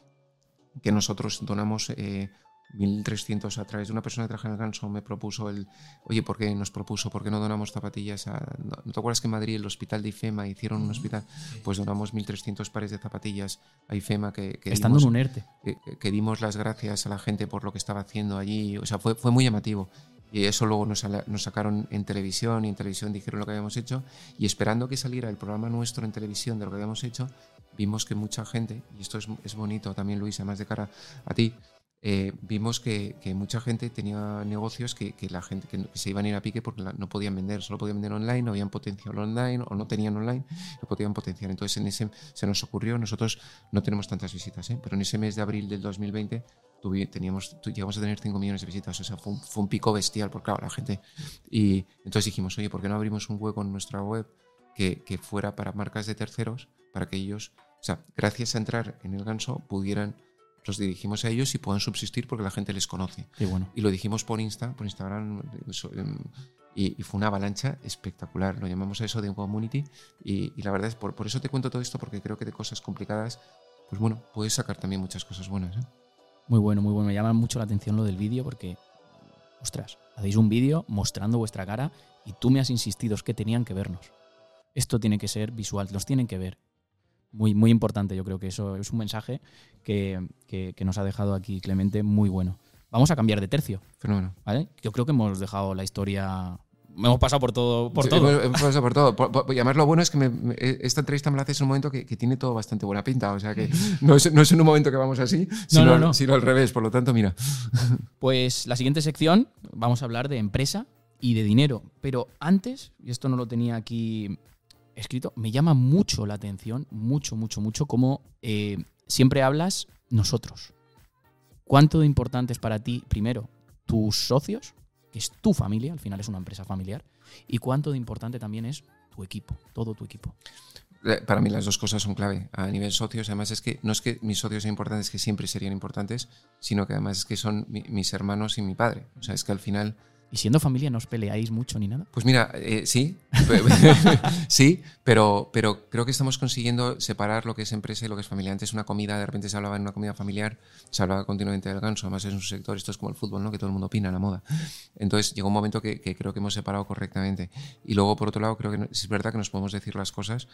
que nosotros donamos eh, 1.300 a través de una persona que trabaja en el ganso me propuso el, oye, ¿por qué nos propuso? ¿Por qué no donamos zapatillas? A, no, ¿no, te acuerdas que en Madrid el hospital de IFEMA hicieron un hospital? Pues donamos 1.300 pares de zapatillas a IFEMA que, que Estando dimos, en un ERTE. Que, que, dimos las gracias a la gente por lo que estaba haciendo allí. O sea, fue, fue muy llamativo. Y eso luego nos, nos, sacaron en televisión y en televisión dijeron lo que habíamos hecho. Y esperando que saliera el programa nuestro en televisión de lo que habíamos hecho, vimos que mucha gente, y esto es, es bonito también, Luis, además de cara a ti, eh, vimos que, que, mucha gente tenía negocios que, que la gente que, se iban a ir a pique porque no podían vender, solo podían vender online, no habían potencial online o no tenían online, no podían potenciar. Entonces en ese se nos ocurrió, nosotros no tenemos tantas visitas, ¿eh? pero en ese mes de abril del 2020 tuvi, teníamos, llegamos a tener 5 millones de visitas, o sea, fue un, pico bestial, porque claro, la gente... Y entonces dijimos, oye, ¿por qué no abrimos un hueco en nuestra web que fuera para marcas de terceros, para que ellos, o sea, gracias a entrar en el ganso, pudieran los dirigimos a ellos y puedan subsistir porque la gente les conoce. Qué bueno. Y lo dijimos por Insta, por Instagram, em, y, fue una avalancha espectacular. Lo llamamos a eso de un community. Y, la verdad es, por, por eso te cuento todo esto, porque creo que de cosas complicadas, pues bueno, puedes sacar también muchas cosas buenas. ¿eh? Muy bueno, muy bueno. Me llama mucho la atención lo del vídeo porque, ostras, hacéis un vídeo mostrando vuestra cara y tú me has insistido, es que tenían que vernos. Esto tiene que ser visual, los tienen que ver muy, muy importante. Yo creo que eso es un mensaje que, nos ha dejado aquí Clemente muy bueno. Vamos a cambiar de tercio. Fenómeno. ¿vale? Yo creo que hemos dejado la historia. Hemos pasado por todo. Por todo. Hemos, pasado por todo. y además lo bueno es que esta entrevista me la haces en un momento que, tiene todo bastante buena pinta. O sea que no es, no es en un momento que vamos así, sino, sino al revés. Por lo tanto, mira. Pues la siguiente sección vamos a hablar de empresa y de dinero. Pero antes, y esto no lo tenía aquí escrito, me llama mucho la atención, mucho, mucho, mucho, como eh, siempre hablas nosotros. ¿Cuánto de importante es para ti, primero, tus socios, que es tu familia, al final es una empresa familiar, y cuánto de importante también es tu equipo, todo tu equipo? Eh, para mí las dos cosas son clave. A nivel socios, además es que no es que mis socios sean importantes, que siempre serían importantes, sino que además es que son mis hermanos y mi padre. O sea, es que al final ¿Y siendo familia no os peleáis mucho ni nada? Pues mira, eh, sí, sí, pero, pero creo que estamos consiguiendo separar lo que es empresa y lo que es familia. Antes una comida, de repente se hablaba en una comida familiar, se hablaba continuamente del ganso, además es un sector, esto es como el fútbol, ¿no? que todo el mundo opina, la moda. Entonces llegó un momento que, que creo que hemos separado correctamente. Y luego, por otro lado, creo que es verdad que nos podemos decir las cosas,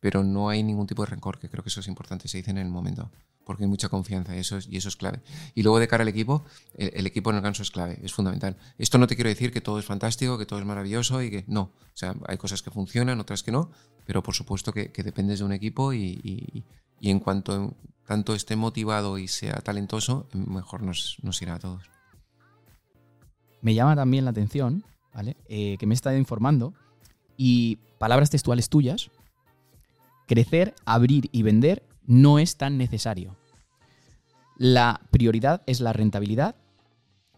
pero no hay ningún tipo de rencor, que creo que eso es importante, se dice en el momento porque hay mucha confianza y eso es, y eso es clave. Y luego de cara al equipo, el, equipo en el ganso es clave, es fundamental. Esto no te quiero decir que todo es fantástico, que todo es maravilloso y que no. O sea, hay cosas que funcionan, otras que no, pero por supuesto que, dependes de un equipo y, en cuanto tanto esté motivado y sea talentoso, mejor nos, irá a todos. Me llama también la atención, ¿vale? Eh, que me estado informando y palabras textuales tuyas, crecer, abrir y vender no es tan necesario. La prioridad es la rentabilidad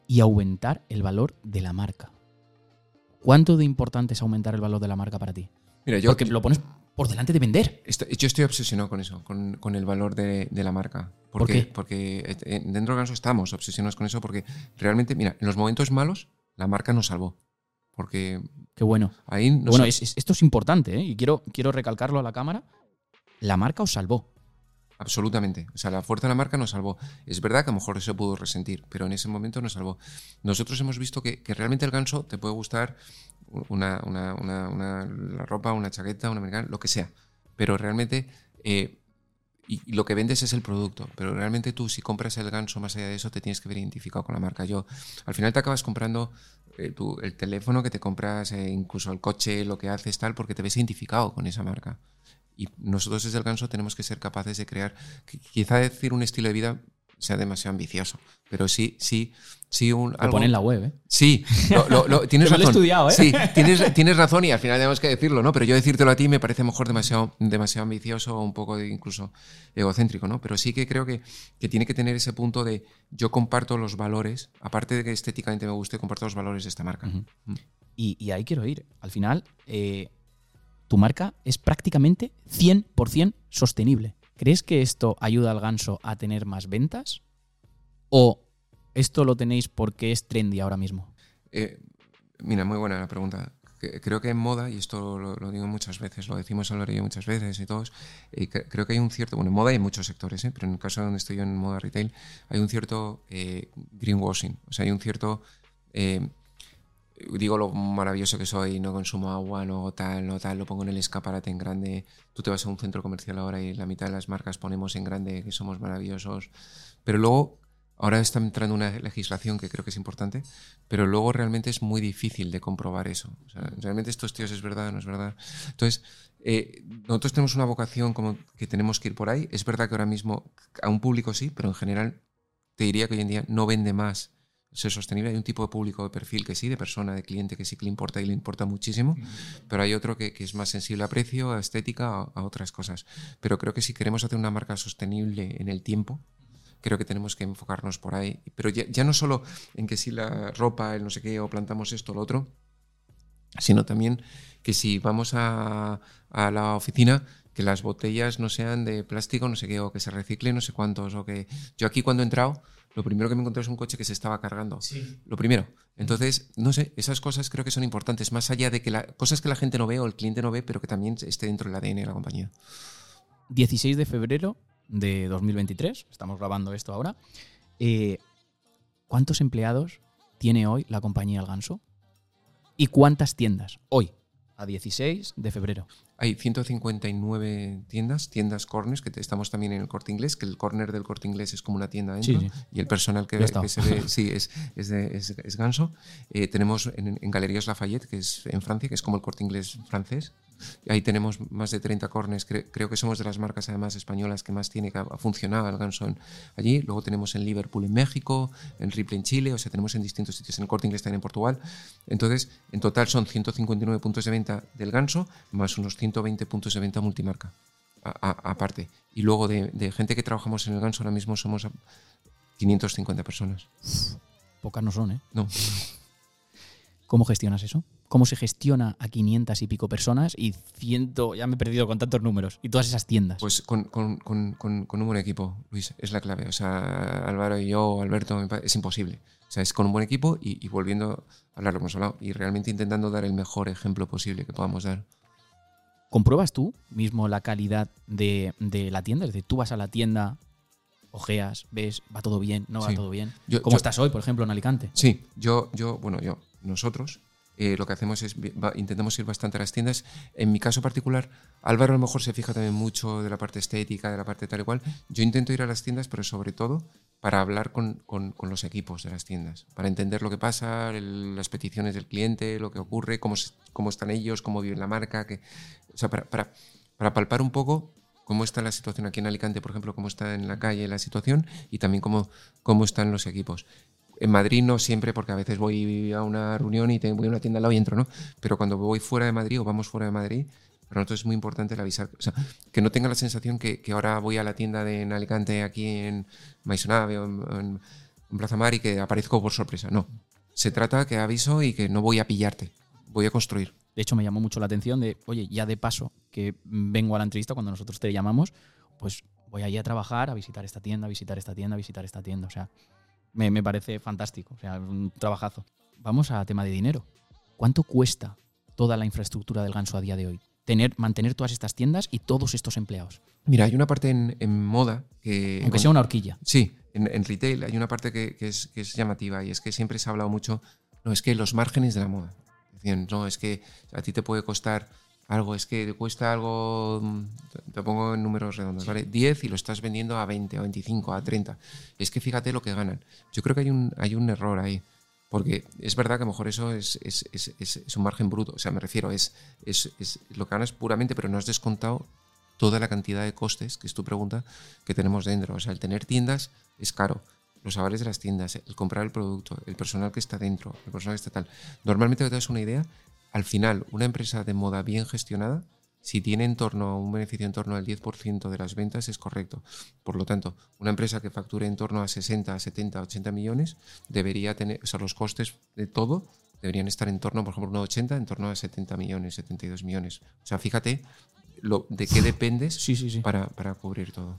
y aumentar el valor de la marca. ¿Cuánto de importante es aumentar el valor de la marca para ti? Mira, yo, Porque lo pones por delante de vender. yo estoy obsesionado con eso, con, el valor de, la marca. ¿Por qué? Porque eh, dentro de Ganso estamos obsesionados con eso porque realmente, mira, en los momentos malos la marca nos salvó. Porque... Qué bueno. Ahí bueno, esto es importante ¿eh? y quiero, quiero recalcarlo a la cámara. La marca os salvó. Absolutamente. O sea, la fuerza de la marca nos salvó. Es verdad que a lo mejor se pudo resentir, pero en ese momento nos salvó. Nosotros hemos visto que, realmente el ganso te puede gustar una, la ropa, una chaqueta, una americana, lo que sea. Pero realmente eh, y, lo que vendes es el producto, pero realmente tú si compras el ganso más allá de eso te tienes que ver identificado con la marca. Yo, al final te acabas comprando eh, el teléfono que te compras, eh, incluso el coche, lo que haces tal, porque te ves identificado con esa marca. Y nosotros desde el ganso tenemos que ser capaces de crear, quizá decir un estilo de vida sea demasiado ambicioso, pero sí, sí, sí un... Lo pone en la web, ¿eh? Sí, tienes razón. Lo he estudiado, ¿eh? Sí, tienes, tienes razón y al final tenemos que decirlo, ¿no? Pero yo decírtelo a ti me parece mejor demasiado, demasiado ambicioso o un poco incluso egocéntrico, ¿no? Pero sí que creo que, que tiene que tener ese punto de yo comparto los valores, aparte de que estéticamente me guste, comparto los valores de esta marca. Mm. y, y, ahí quiero ir. Al final... Eh, tu marca es prácticamente 100% sostenible. ¿Crees que esto ayuda al ganso a tener más ventas? ¿O esto lo tenéis porque es trendy ahora mismo? Eh, mira, muy buena la pregunta. Creo que en moda, y esto lo, digo muchas veces, lo decimos Álvaro y muchas veces y todos, y creo que hay un cierto, bueno, en moda hay muchos sectores, ¿eh? pero en el caso donde estoy yo en moda retail, hay un cierto eh, greenwashing, o sea, hay un cierto digo lo maravilloso que soy, no consumo agua, no tal, no tal, lo pongo en el escaparate en grande. Tú te vas a un centro comercial ahora y la mitad de las marcas ponemos en grande que somos maravillosos. Pero luego, ahora está entrando una legislación que creo que es importante, pero luego realmente es muy difícil de comprobar eso. realmente estos tíos es verdad, no es verdad. Entonces, eh, nosotros tenemos una vocación como que tenemos que ir por ahí. Es verdad que ahora mismo a un público sí, pero en general te diría que hoy en día no vende más ser sostenible. Hay un tipo de público de perfil que sí, de persona, de cliente que sí que le importa y le importa muchísimo, pero hay otro que, es más sensible a precio, a estética, a, otras cosas. Pero creo que si queremos hacer una marca sostenible en el tiempo, creo que tenemos que enfocarnos por ahí. Pero ya, no solo en que si la ropa, el no sé qué, o plantamos esto o lo otro, sino también que si vamos a, a la oficina, que las botellas no sean de plástico, no sé qué, o que se recicle no sé cuántos, o que... Yo aquí cuando he entrado, lo primero que me encontré es un coche que se estaba cargando. Lo primero. Entonces, no sé, esas cosas creo que son importantes, más allá de que la, cosas que la gente no ve o el cliente no ve, pero que también esté dentro del ADN de la compañía. 16 de febrero de 2023, estamos grabando esto ahora. Eh, ¿Cuántos empleados tiene hoy la compañía El Ganso? ¿Y cuántas tiendas hoy, a 16 de febrero? Hay 159 tiendas, tiendas corners, que estamos también en el corte inglés, que el corner del corte inglés es como una tienda dentro, Sí, sí. y el personal que, que se ve, sí, es, es, de- es- es ganso. Eh, tenemos en, en Galerías Lafayette, que es en Francia, que es como el corte inglés francés. Ahí tenemos más de 30 corners. Cre- creo que somos de las marcas además españolas que más tiene que ha funcionado el ganso en- allí. Luego tenemos en Liverpool en México, en Ripley en Chile, o sea, tenemos en distintos sitios, en el corte inglés también en Portugal. Entonces, en total son 159 puntos de venta del ganso, más unos 120 puntos de venta multimarca, aparte. Y luego de, de gente que trabajamos en el ganso, ahora mismo somos a 550 personas. Pocas no son, ¿eh? No. ¿Cómo gestionas eso? ¿Cómo se gestiona a 500 y pico personas y ciento, ya me he perdido con tantos números, y todas esas tiendas? Pues con, con- con- con- un buen equipo, Luis, es la clave. O sea, Álvaro y yo, Alberto, es imposible. O sea, es con un buen equipo y, y volviendo a hablar lo que hemos hablado y realmente intentando dar el mejor ejemplo posible que podamos dar. ¿Compruebas tú mismo la calidad de, de la tienda? Es decir, tú vas a la tienda, ojeas, ves, va todo bien, no va Sí. todo bien. Yo- ¿Cómo yo- estás hoy, por ejemplo, en Alicante? Sí, yo, yo, bueno, yo, nosotros eh, lo que hacemos es, va- intentamos ir bastante a las tiendas. En mi caso particular, Álvaro a lo mejor se fija también mucho de la parte estética, de la parte tal y cual. Yo intento ir a las tiendas, pero sobre todo para hablar con, con- con los equipos de las tiendas, para entender lo que pasa, el- las peticiones del cliente, lo que ocurre, cómo, cómo están ellos, cómo viven la marca, que, o sea, para, para, para palpar un poco cómo está la situación aquí en Alicante, por ejemplo, cómo está en la calle la situación y también cómo, cómo están los equipos. En Madrid no siempre, porque a veces voy a una reunión y voy a una tienda al lado y entro, ¿no? Pero cuando voy fuera de Madrid o vamos fuera de Madrid, para nosotros es muy importante el avisar. O sea, que no tenga la sensación que, que ahora voy a la tienda de en Alicante, aquí en Maisonave o en- en Plaza Mar y que aparezco por sorpresa. No. Se trata que aviso y que no voy a pillarte. Voy a construir. De hecho, me llamó mucho la atención de, oye, ya de paso que vengo a la entrevista cuando nosotros te llamamos, pues voy allí a trabajar, a visitar esta tienda, a visitar esta tienda, a visitar esta tienda. O sea, me, me parece fantástico. O sea, un trabajazo. Vamos a tema de dinero. ¿Cuánto cuesta toda la infraestructura del ganso a día de hoy? Tener, mantener todas estas tiendas y todos estos empleados. Mira, hay una parte en, en moda que... Aunque sea una horquilla. Sí, en, en retail hay una parte que, que es, que es llamativa y es que siempre se ha hablado mucho, no, es que los márgenes de la moda. No, es que a ti te puede costar algo, es que te cuesta algo, mm, te- pongo en números redondos, ¿vale? 10 y lo estás vendiendo a 20, a 25, a 30. Es que fíjate lo que ganan. Yo creo que hay un, hay un error ahí. Porque es verdad que a lo mejor eso es, es- es- es- un margen bruto. O sea, me refiero, es, es, lo que ganas puramente, pero no has descontado toda la cantidad de costes, que es tu pregunta, que tenemos dentro. O sea, el tener tiendas es caro. Los avales de las tiendas, el comprar el producto, el personal que está dentro, el personal que está tal. Normalmente, te das una idea, al final, una empresa de moda bien gestionada, si tiene en torno a un beneficio en torno al 10% de las ventas, es correcto. Por lo tanto, una empresa que facture en torno a 60, 70, 80 millones, debería tener, o sea, los costes de todo deberían estar en torno, por ejemplo, una 80, en torno a 70 millones, 72 millones. O sea, fíjate lo, de qué dependes Sí, sí, sí. para, para cubrir todo.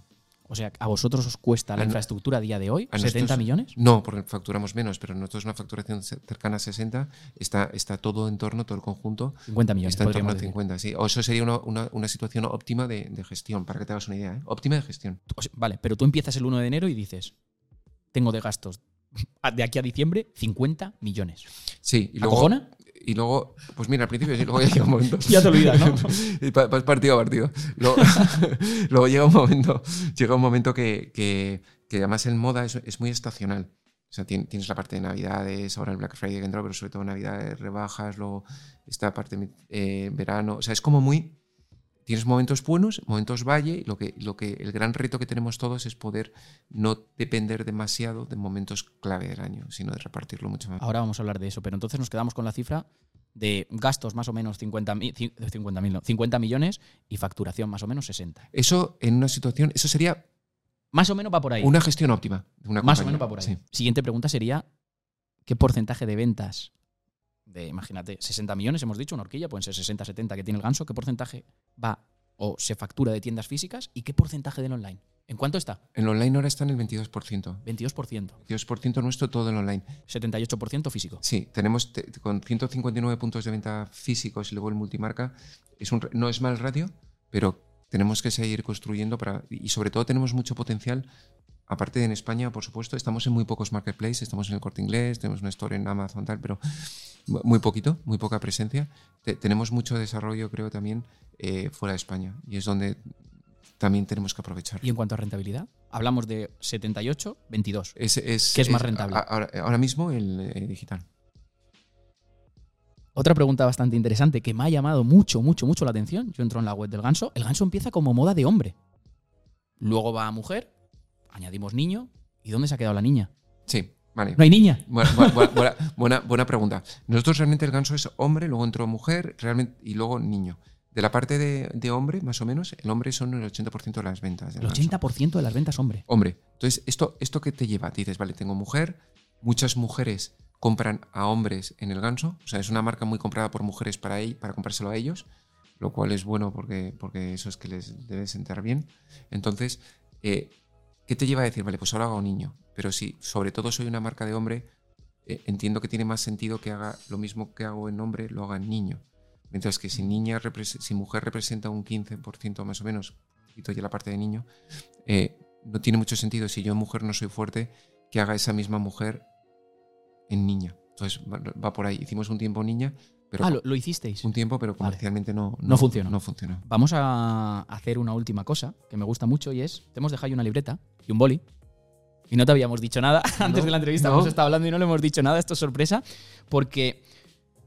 O sea, ¿a vosotros os cuesta la A infraestructura a día de hoy? a ¿70 nosotros- millones? No, porque facturamos menos, pero nosotros una facturación ce- cercana a 60, está, está todo en torno, todo el conjunto, 50 millones, está en torno a decir. 50, sí. O eso sería una, una- una situación óptima de, de gestión, para que te hagas una idea, ¿eh? Óptima de gestión. O sea, vale, pero tú empiezas el 1 de enero y dices, tengo de gastos de aquí a diciembre 50 millones. Sí, y luego, ¿Acojona? Y luego, pues mira, al principio sí, luego ya llega un momento. Ya te olvidas, ¿no? Vas partido a partido. Luego, luego llega un momento, llega un momento que, que- que además en moda es, es muy estacional. O sea, tien- tienes la parte de Navidades, ahora el Black Friday que entra, pero sobre todo Navidades, rebajas, luego esta parte eh, verano. O sea, es como muy. Tienes momentos buenos, momentos valle, y lo que, lo que el gran reto que tenemos todos es poder no depender demasiado de momentos clave del año, sino de repartirlo mucho más. Ahora vamos a hablar de eso, pero entonces nos quedamos con la cifra de gastos más o menos 50, mi- ci- 50, no, 50 millones y facturación más o menos 60. Eso en una situación, eso sería Más o menos va por ahí. una gestión óptima. una más o menos va por ahí. Sí. Siguiente pregunta sería, ¿qué porcentaje de ventas de, imagínate, 60 millones, hemos dicho, una horquilla, pueden ser 60, 70 que tiene el ganso, ¿qué porcentaje va o se factura de tiendas físicas y qué porcentaje del online. ¿En cuánto está? En online ahora está en el 22%. 22%. 22% nuestro todo en online. 78% físico. Sí, tenemos te- con 159 puntos de venta físicos y luego el multimarca. Es un, no es mal ratio, pero tenemos que seguir construyendo para, y sobre todo tenemos mucho potencial. Aparte de en España, por supuesto, estamos en muy pocos marketplaces, estamos en el corte inglés, tenemos una store en Amazon, tal, pero mu- muy poquito, muy poca presencia. Te- tenemos mucho desarrollo, creo, también eh, fuera de España y es donde también tenemos que aprovechar. Y en cuanto a rentabilidad, hablamos de 78, 22. Es, es, ¿Qué es más rentable? a- Ahora, ahora mismo el eh, digital. Otra pregunta bastante interesante que me ha llamado mucho, mucho, mucho la atención. Yo entro en la web del ganso. El ganso empieza como moda de hombre. Luego va a mujer, añadimos niño. ¿Y dónde se ha quedado la niña? Sí, vale. No hay niña. Buena, buena- buena- buena- buena pregunta. Nosotros realmente el ganso es hombre, luego entró mujer realmente, y luego niño. De la parte de, de hombre, más o menos, el hombre son el 80% de las ventas. El ganso. 80% de las ventas hombre. Hombre, entonces, ¿esto, ¿esto qué te lleva? Te dices, vale, tengo mujer, muchas mujeres compran a hombres en el ganso, o sea, es una marca muy comprada por mujeres para, ell- para comprárselo a ellos, lo cual es bueno porque, porque eso es que les debe sentar bien. Entonces, eh, ¿qué te lleva a decir, vale, pues ahora hago niño? Pero si sobre todo soy una marca de hombre, eh, entiendo que tiene más sentido que haga lo mismo que hago en hombre, lo haga en niño. Mientras que si niña si mujer representa un 15% más o menos, un poquito ya la parte de niño, eh, no tiene mucho sentido si yo mujer no soy fuerte que haga esa misma mujer en niña. Entonces va, por ahí. Hicimos un tiempo niña, pero Ah, lo, lo hicisteis. un tiempo, pero comercialmente no, No funcionó. No funcionó. Vamos a hacer una última cosa que me gusta mucho y es, te hemos dejado ahí una libreta y un boli. Y no te habíamos dicho nada antes de la entrevista. no. Hemos estado hablando y no le hemos dicho nada. Esto es sorpresa porque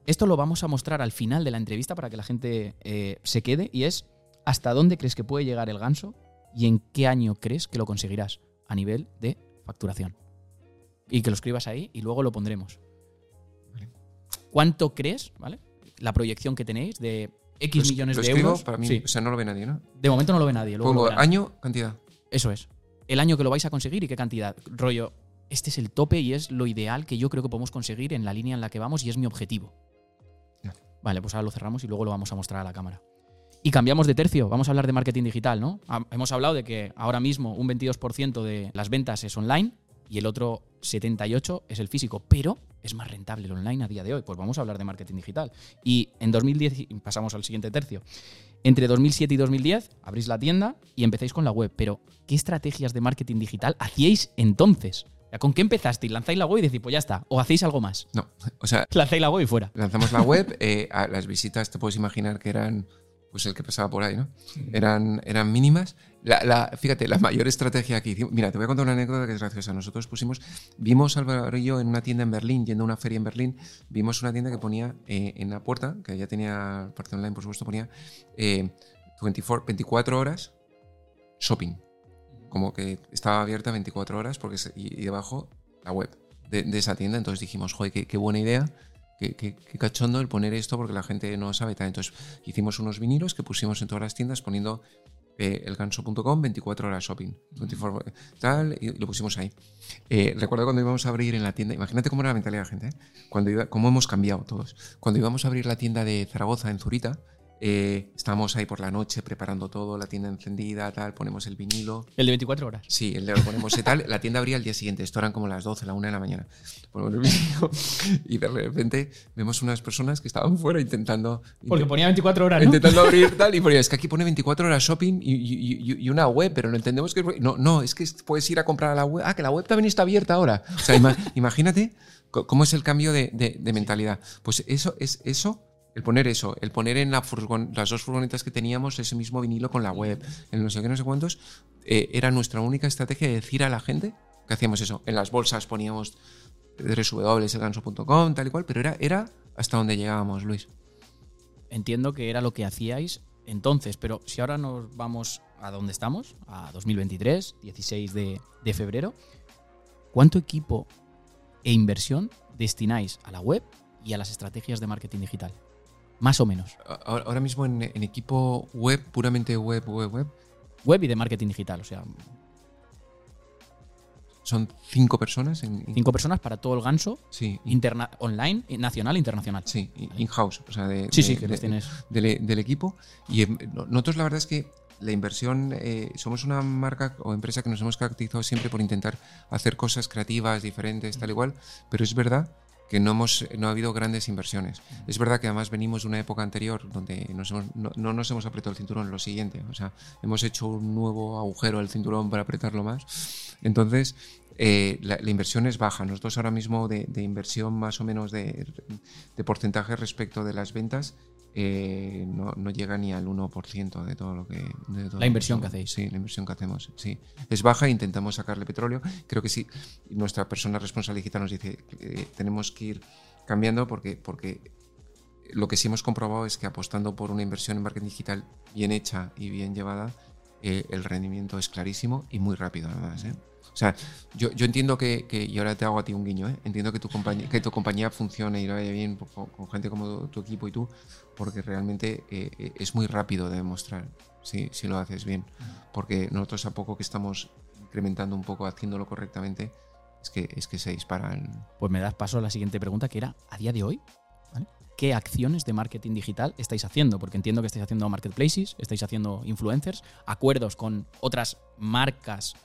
esto lo vamos a mostrar al final de la entrevista para que la gente eh, se quede y es hasta dónde crees que puede llegar el ganso y en qué año crees que lo conseguirás a nivel de facturación. Y que lo escribas ahí y luego lo pondremos. Vale. ¿Cuánto crees, vale? La proyección que tenéis de X Lo- millones lo de euros. Para mí, Sí. o sea, no lo ve nadie, ¿no? De momento no lo ve nadie. Luego Pongo año, cantidad. Eso es. El año que lo vais a conseguir y qué cantidad. Rollo, este es el tope y es lo ideal que yo creo que podemos conseguir en la línea en la que vamos y es mi objetivo. Vale, pues ahora lo cerramos y luego lo vamos a mostrar a la cámara. Y cambiamos de tercio, vamos a hablar de marketing digital, ¿no? Ha- Hemos hablado de que ahora mismo un 22% de las ventas es online y el otro 78% es el físico, pero es más rentable el online a día de hoy. Pues vamos a hablar de marketing digital. Y en 2010, y pasamos al siguiente tercio, entre 2007 y 2010 abrís la tienda y empecéis con la web, pero ¿qué estrategias de marketing digital hacíais entonces? ¿Con qué empezasteis? ¿Lanzáis la web y decís, pues ya está? ¿O hacéis algo más? No, o sea, Lanzáis la web y fuera. lanzamos la web, eh, a las visitas te puedes imaginar que eran pues el que pasaba por ahí, ¿no? Eran, eran mínimas. La, la- fíjate, la mayor estrategia que hicimos. Mira, te voy a contar una anécdota que es graciosa. Nosotros pusimos, vimos Álvaro y yo en una tienda en Berlín, yendo a una feria en Berlín, vimos una tienda que ponía eh, en la puerta, que ya tenía parte online, por supuesto, ponía eh, 24, 24 horas shopping. Como que estaba abierta 24 horas porque se- y, y debajo la web de, de esa tienda. Entonces dijimos, joder, qué, qué buena idea. Qué, qué- qué cachondo el poner esto porque la gente no sabe tal. Entonces hicimos unos vinilos que pusimos en todas las tiendas poniendo eh, elganso.com 24 horas shopping. 24 tal, y lo pusimos ahí. Eh, recuerdo cuando íbamos a abrir en la tienda, imagínate cómo era la mentalidad de la gente, ¿eh? cuando iba, cómo hemos cambiado todos. Cuando íbamos a abrir la tienda de Zaragoza en Zurita, eh, estábamos ahí por la noche preparando todo, la tienda encendida, tal, ponemos el vinilo, El de 24 horas. Sí, el de lo ponemos y tal. La tienda abría al día siguiente. Esto eran como las 12, la 1 de la mañana. Ponemos el vídeo y de repente vemos unas personas que estaban fuera intentando. Porque ponía 24 horas, ¿no? Intentando abrir tal y ponía, es que aquí pone 24 horas shopping y, y- y- y una web, pero no entendemos que no, no, es que puedes ir a comprar a la web. Ah, que la web también está abierta ahora. O sea, ima- imagínate cómo es el cambio de, de- de mentalidad. Pues eso es eso, el poner eso, el poner en las dos furgonetas que teníamos ese mismo vinilo con la web, en no sé qué, no sé cuántos, eh, era nuestra única estrategia de decir a la gente que hacíamos eso. En las bolsas poníamos www.elganso.com, tal y cual, pero era, era hasta donde llegábamos, Luis. Entiendo que era lo que hacíais entonces, pero si ahora nos vamos a donde estamos, a 2023, 16 de, de febrero, ¿cuánto equipo e inversión destináis a la web y a las estrategias de marketing digital? Más o menos. Ahora, mismo en, en equipo web, puramente web, web, web, Web y de marketing digital, o sea, son cinco personas. En, Cinco personas para todo el ganso Sí, in- interna online, nacional e internacional. sí, in-house, o sea, de, Sí, de- sí, que de- los tienes. del, del equipo. Y em, no- nosotros la verdad es que la inversión, eh, somos una marca o empresa que nos hemos caracterizado siempre por intentar hacer cosas creativas, diferentes, tal igual, pero es verdad que no, hemos, no ha habido grandes inversiones. Es verdad que además venimos de una época anterior donde no, no nos hemos apretado el cinturón, lo siguiente, o sea, hemos hecho un nuevo agujero al cinturón para apretarlo más. Entonces, eh, la, inversión es baja. Nosotros ahora mismo de, de inversión más o menos de, de porcentaje respecto de las ventas eh, no, no llega ni al 1% de todo lo que... de todo La lo inversión que hacéis. Sí, la inversión que hacemos, sí. Es baja intentamos sacarle petróleo. Creo que sí, nuestra persona responsable digital nos dice que tenemos que ir cambiando porque, porque lo que sí hemos comprobado es que apostando por una inversión en marketing digital bien hecha y bien llevada, eh, el rendimiento es clarísimo y muy rápido además. ¿eh? O sea, yo, yo entiendo que, y ahora te hago a ti un guiño, ¿eh? entiendo que tu, compañía, que tu compañía funcione y vaya bien con, gente como tu equipo y tú, porque realmente eh, eh, es muy rápido de demostrar si, si lo haces bien. Porque nosotros a poco que estamos incrementando un poco, haciéndolo correctamente, es que, es que se dispara el... Pues me das paso a la siguiente pregunta, que era, a día de hoy. ¿qué acciones de marketing digital estáis haciendo? Porque entiendo que estáis haciendo marketplaces, estáis haciendo influencers, acuerdos con otras marcas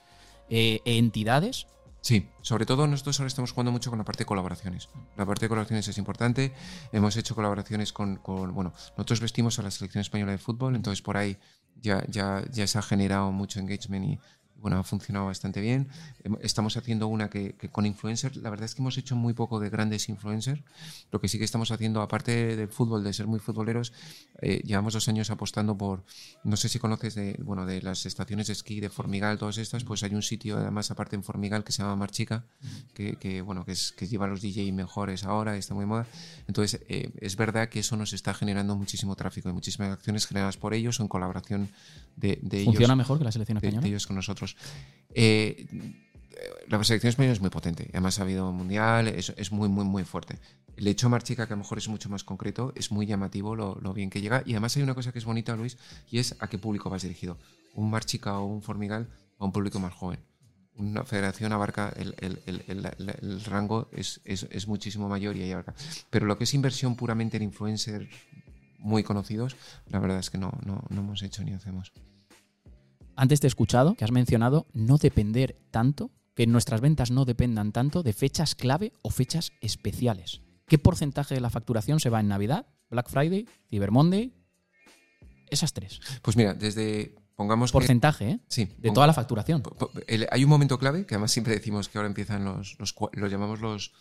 eh, entidades. Sí, sobre todo nosotros ahora estamos jugando mucho con la parte de colaboraciones. La parte de colaboraciones es importante. Hemos hecho colaboraciones con, con- bueno, nosotros vestimos a la selección española de fútbol, entonces por ahí ya, ya, ya se ha generado mucho engagement y bueno, ha funcionado bastante bien. Estamos haciendo una que, que con influencers, la verdad es que hemos hecho muy poco de grandes influencers. Lo que sí que estamos haciendo, aparte del fútbol, de ser muy futboleros, eh, llevamos dos años apostando por, no sé si conoces de, bueno, de las estaciones de esquí de Formigal, todas estas, pues hay un sitio además aparte en Formigal que se llama Marchica, que, que, bueno, que, es, que lleva a los DJ mejores ahora, y está muy de moda. Entonces, eh, es verdad que eso nos está generando muchísimo tráfico y muchísimas acciones generadas por ellos en colaboración de, de ellos ¿Funciona mejor que la selección de, española? de ellos con nosotros. Eh, la selección española es muy potente. Además ha habido mundial, es, muy, muy, muy fuerte. El hecho Marchica, que a lo mejor es mucho más concreto, es muy llamativo lo, bien que llega. Y además hay una cosa que es bonita, Luis, y es a qué público vas dirigido. Un Marchica o un Formigal a un público más joven. Una federación abarca el rango es, es- es muchísimo mayor y ahí abarca. Pero lo que es inversión puramente en influencers muy conocidos, la verdad es que no, no, no hemos hecho ni hacemos. Antes te he escuchado que has mencionado no depender tanto, que nuestras ventas no dependan tanto de fechas clave o fechas especiales. ¿Qué porcentaje de la facturación se va en Navidad, Black Friday, Cyber Monday? Esas tres. Pues mira, desde, pongamos que... Porcentaje, ¿eh? Sí, De toda la facturación. el- hay un momento clave que además siempre decimos que ahora empiezan los, los, los llamamos los,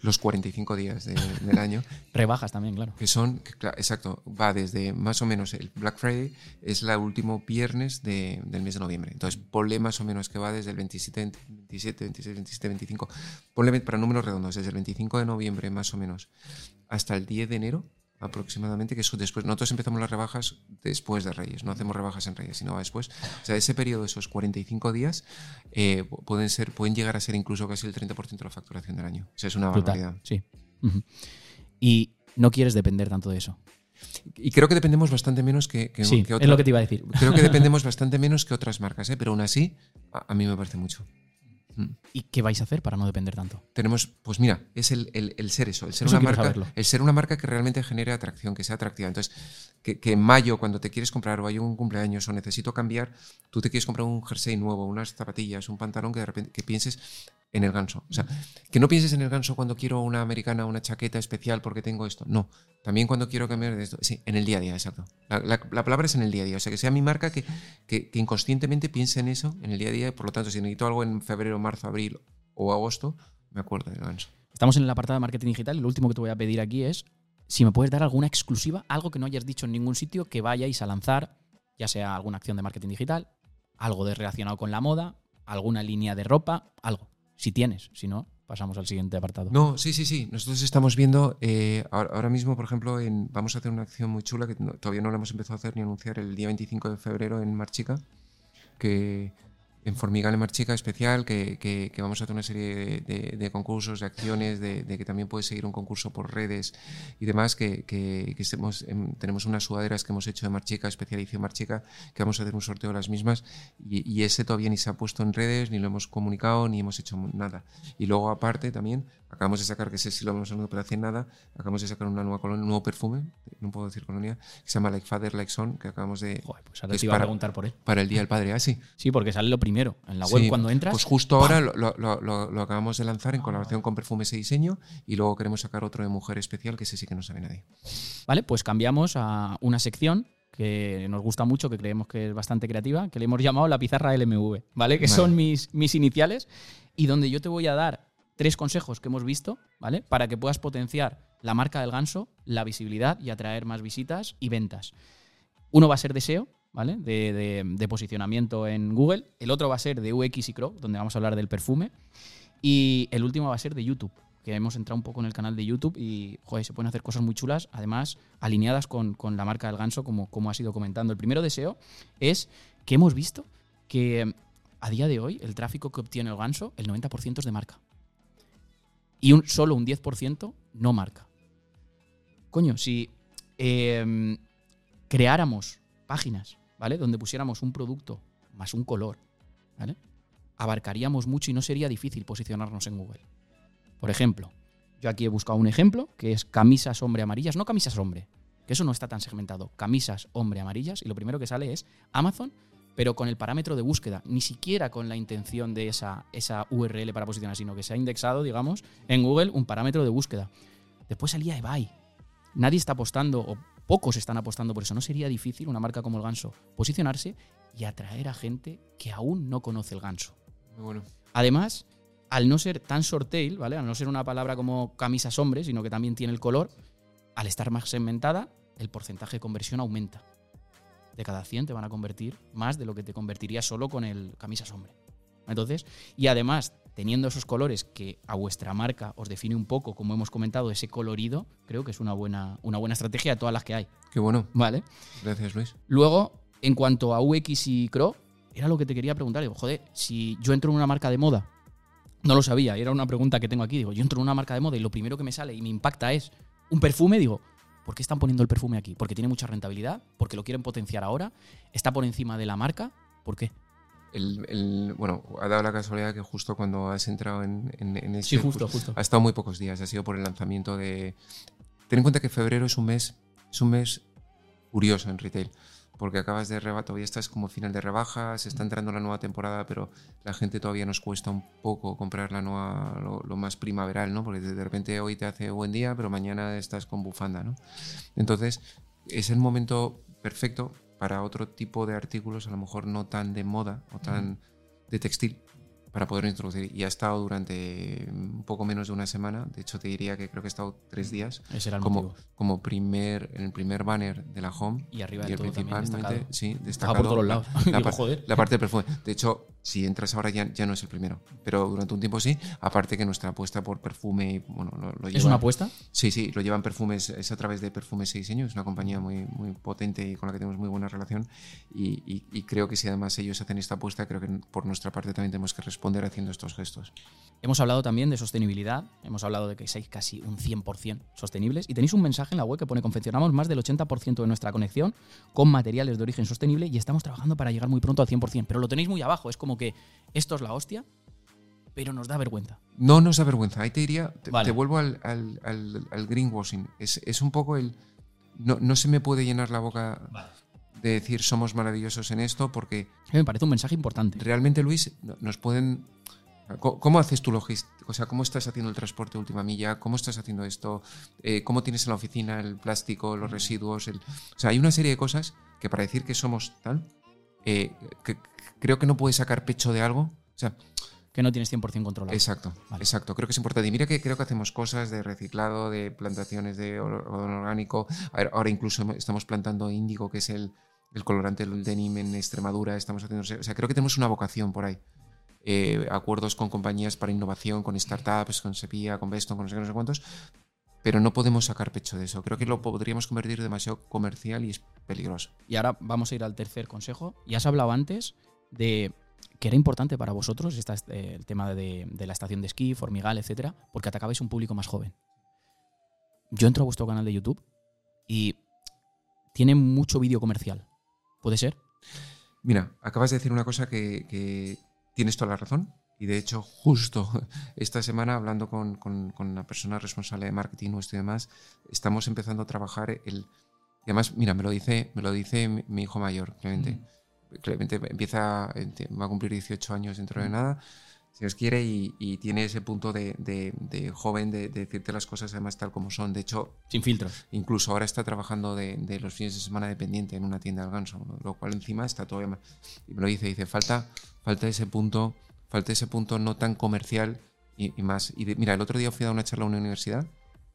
los 45 días de- del año, Rebajas también, claro. que son, que, exacto, va desde más o menos el Black Friday, es el último viernes de- del mes de noviembre. Entonces, ponle más o menos que va desde el 27, 27, 26, 27, 25, ponle para números redondos, desde el 25 de noviembre más o menos hasta el 10 de enero aproximadamente, que eso después, nosotros empezamos las rebajas después de Reyes, no hacemos rebajas en Reyes, sino después. O sea, ese periodo, esos 45 días, eh, pu- pueden, ser, pueden llegar a ser incluso casi el 30% de la facturación del año. O sea, es una barbaridad. Sí. Y no quieres depender tanto de eso. Y creo que dependemos bastante menos que, que, Sí, que es lo que te iba a decir. Creo que dependemos bastante menos que otras marcas, ¿eh? pero aún así, a, a mí me parece mucho. Mm. ¿Y qué vais a hacer para no depender tanto? Tenemos, pues mira, es el, el- el ser eso, el ser, Eso una marca, saberlo. el ser una marca que realmente genere atracción, que sea atractiva. Entonces, que, que en mayo, cuando te quieres comprar o hay un cumpleaños o necesito cambiar, tú te quieres comprar un jersey nuevo, unas zapatillas, un pantalón que de repente que pienses en el ganso. O sea, que no pienses en el ganso cuando quiero una americana, una chaqueta especial porque tengo esto. No, también cuando quiero cambiar de esto. Sí, en el día a día, exacto. La, la- la palabra es en el día a día. O sea, que sea mi marca que, que, inconscientemente piense en eso en el día a día. Por lo tanto, si necesito algo en febrero, marzo, abril o agosto, me acuerdo del ganso. Estamos en el apartado de marketing digital lo último que te voy a pedir aquí es si me puedes dar alguna exclusiva, algo que no hayas dicho en ningún sitio que vayáis a lanzar, ya sea alguna acción de marketing digital, algo relacionado con la moda, alguna línea de ropa, algo. Si tienes, si no, pasamos al siguiente apartado. No, sí, sí, sí. Nosotros estamos viendo, eh, ahora, mismo, por ejemplo, en- vamos a hacer una acción muy chula que todavía no la hemos empezado a hacer ni anunciar el día 25 de febrero en Marchica, que en Formigal en Marchica especial, que, que- vamos a hacer una serie de, concursos, de acciones, de, que también puedes seguir un concurso por redes y demás, que, que- em, tenemos unas sudaderas que hemos hecho de Marchica, especial Marchica, que vamos a hacer un sorteo de las mismas y, y ese todavía ni se ha puesto en redes, ni lo hemos comunicado, ni hemos hecho nada. Y luego aparte también, acabamos de sacar, que ese sí lo vamos a hacer, pero hace nada, acabamos de sacar una nueva colonia, un nuevo perfume, no puedo decir colonia, que se llama Like Father, Like Son, que acabamos de... Joder, pues ahora te iba a para- preguntar por él. Para el Día del Padre, ah, sí. Sí, porque sale lo primero. En la web Sí, cuando entras. Pues justo ahora lo, lo- lo- lo- lo acabamos de lanzar en colaboración con Perfumes y Diseño y luego queremos sacar otro de mujer especial que ese sí que no sabe nadie. Vale, pues cambiamos a una sección que nos gusta mucho, que creemos que es bastante creativa, que le hemos llamado la pizarra LMV, ¿vale? Que Vale. son mis, mis iniciales y donde yo te voy a dar tres consejos que hemos visto, ¿vale? Para que puedas potenciar la marca del ganso, la visibilidad y atraer más visitas y ventas. Uno va a ser de SEO, ¿vale? De posicionamiento en Google. El otro va a ser de UX y CRO, donde vamos a hablar del perfume. Y el último va a ser de YouTube, que hemos entrado un poco en el canal de YouTube y, joder, se pueden hacer cosas muy chulas, además alineadas con, con la marca del ganso, como, como has ido comentando. El primero deseo es que hemos visto que a día de hoy el tráfico que obtiene el ganso, el 90% es de marca. Y un, solo un 10% no marca. Coño, si eh, creáramos páginas, ¿vale? Donde pusiéramos un producto más un color, ¿vale? Abarcaríamos mucho y no sería difícil posicionarnos en Google. Por ejemplo, yo aquí he buscado un ejemplo que es camisas hombre amarillas, no camisas hombre, que eso no está tan segmentado, camisas hombre amarillas y lo primero que sale es Amazon, pero con el parámetro de búsqueda, ni siquiera con la intención de esa, esa URL para posicionar, sino que se ha indexado, digamos, en Google un parámetro de búsqueda. Después salía eBay. Nadie está apostando, o pocos están apostando por eso. No sería difícil una marca como el ganso posicionarse y atraer a gente que aún no conoce el ganso. Muy bueno. Además, al no ser tan short-tail, ¿vale? Al no ser una palabra como camisas hombres, sino que también tiene el color, al estar más segmentada, el porcentaje de conversión aumenta. De cada 100 te van a convertir más de lo que te convertiría solo con el camisas hombre. Entonces, y además, teniendo esos colores que a vuestra marca os define un poco, como hemos comentado, ese colorido, creo que es una buena, una buena estrategia de todas las que hay. Qué bueno. ¿Vale? Gracias, Luis. Luego, en cuanto a UX y CRO, era lo que te quería preguntar. Digo, joder, si yo entro en una marca de moda, no lo sabía, era una pregunta que tengo aquí. Digo, yo entro en una marca de moda y lo primero que me sale y me impacta es un perfume. Digo, ¿por qué están poniendo el perfume aquí? ¿Porque tiene mucha rentabilidad? ¿Porque lo quieren potenciar ahora? ¿Está por encima de la marca? ¿Por qué? El, el- bueno, ha dado la casualidad que justo cuando has entrado en, en, en este Sí, justo, justo. ha estado muy pocos días, ha sido por el lanzamiento de... Ten en cuenta que febrero es un mes, es un mes curioso en retail, porque acabas de rebajar, todavía estás como final de rebajas, está entrando la nueva temporada, pero la gente todavía nos cuesta un poco comprar la nueva, lo, lo más primaveral, ¿no? Porque de repente hoy te hace buen día, pero mañana estás con bufanda, ¿no? Entonces, es el momento perfecto para otro tipo de artículos, a lo mejor no tan de moda o tan de textil, para poder introducir. Y ha estado durante un poco menos de una semana. De hecho, te diría que creo que ha estado tres días Ese era el como, motivo. como primer, en el primer banner de la home. Y arriba y el todo principalmente, destacado. sí, destacado. por todos la- lados. La, Digo, par- joder. la parte del perfume. De hecho, si entras ahora ya, ya no es el primero, pero durante un tiempo sí. Aparte que nuestra apuesta por perfume, bueno, lo, lo ¿Es lleva- una apuesta? Sí, sí, lo llevan perfumes, es a través de Perfumes y Diseño, es una compañía muy, muy potente y con la que tenemos muy buena relación y, y- y creo que si además ellos hacen esta apuesta, creo que por nuestra parte también tenemos que responder haciendo estos gestos. Hemos hablado también de sostenibilidad, hemos hablado de que sois casi un 100% sostenibles y tenéis un mensaje en la web que pone confeccionamos más del 80% de nuestra conexión con materiales de origen sostenible y estamos trabajando para llegar muy pronto al 100%, pero lo tenéis muy abajo, es como que esto es la hostia, pero nos da vergüenza. No nos da vergüenza, ahí te diría, te, Vale. te vuelvo al, al- al- al greenwashing, es, es un poco el... No, no se me puede llenar la boca de decir somos maravillosos en esto porque Me parece un mensaje importante. realmente, Luis, no- nos pueden. ¿Cómo cómo haces tu logística? O sea, ¿cómo estás haciendo el transporte última milla? ¿Cómo estás haciendo esto? Eh, ¿Cómo tienes en la oficina el plástico, los residuos? el- O sea, hay una serie de cosas que para decir que somos tal, eh, que- creo que no puedes sacar pecho de algo. O sea, Que no tienes 100% controlado. exacto, Vale. exacto. Creo que es importante. Y mira que creo que hacemos cosas de reciclado, de plantaciones de orgánico. Ahora ahora incluso estamos plantando índigo, que es el, el colorante del denim en Extremadura. Estamos haciendo, o sea, creo que tenemos una vocación por ahí. Eh, acuerdos con compañías para innovación, con startups, con Sepia, con Beston, con no sé qué, no sé cuántos. Pero no podemos sacar pecho de eso. Creo que lo podríamos convertir demasiado comercial y es peligroso. Y ahora vamos a ir al tercer consejo. Ya has hablado antes de que era importante para vosotros esta- eh, el tema de, de la estación de esquí, Formigal, etcétera, porque atacabais un público más joven. Yo entro a vuestro canal de YouTube y tiene mucho vídeo comercial. ¿Puede ser? Mira, acabas de decir una cosa que, que tienes toda la razón. Y de hecho, justo esta semana, hablando con, con- con la persona responsable de marketing nuestro y demás, estamos empezando a trabajar el. Y además, mira, me lo dice, me lo dice mi, hijo mayor, Clemente. Clemente empieza, va a cumplir 18 años dentro de nada, si Dios quiere, y, y tiene ese punto de, de- de joven de, de decirte las cosas además tal como son. De hecho, Sin filtros. Incluso ahora está trabajando de, de los fines de semana dependiente en una tienda del ganso, lo cual encima está todavía más. Y me lo dice, dice, falta, falta ese punto, falta ese punto no tan comercial y, y más. Y de- mira, el otro día fui a dar una charla a una universidad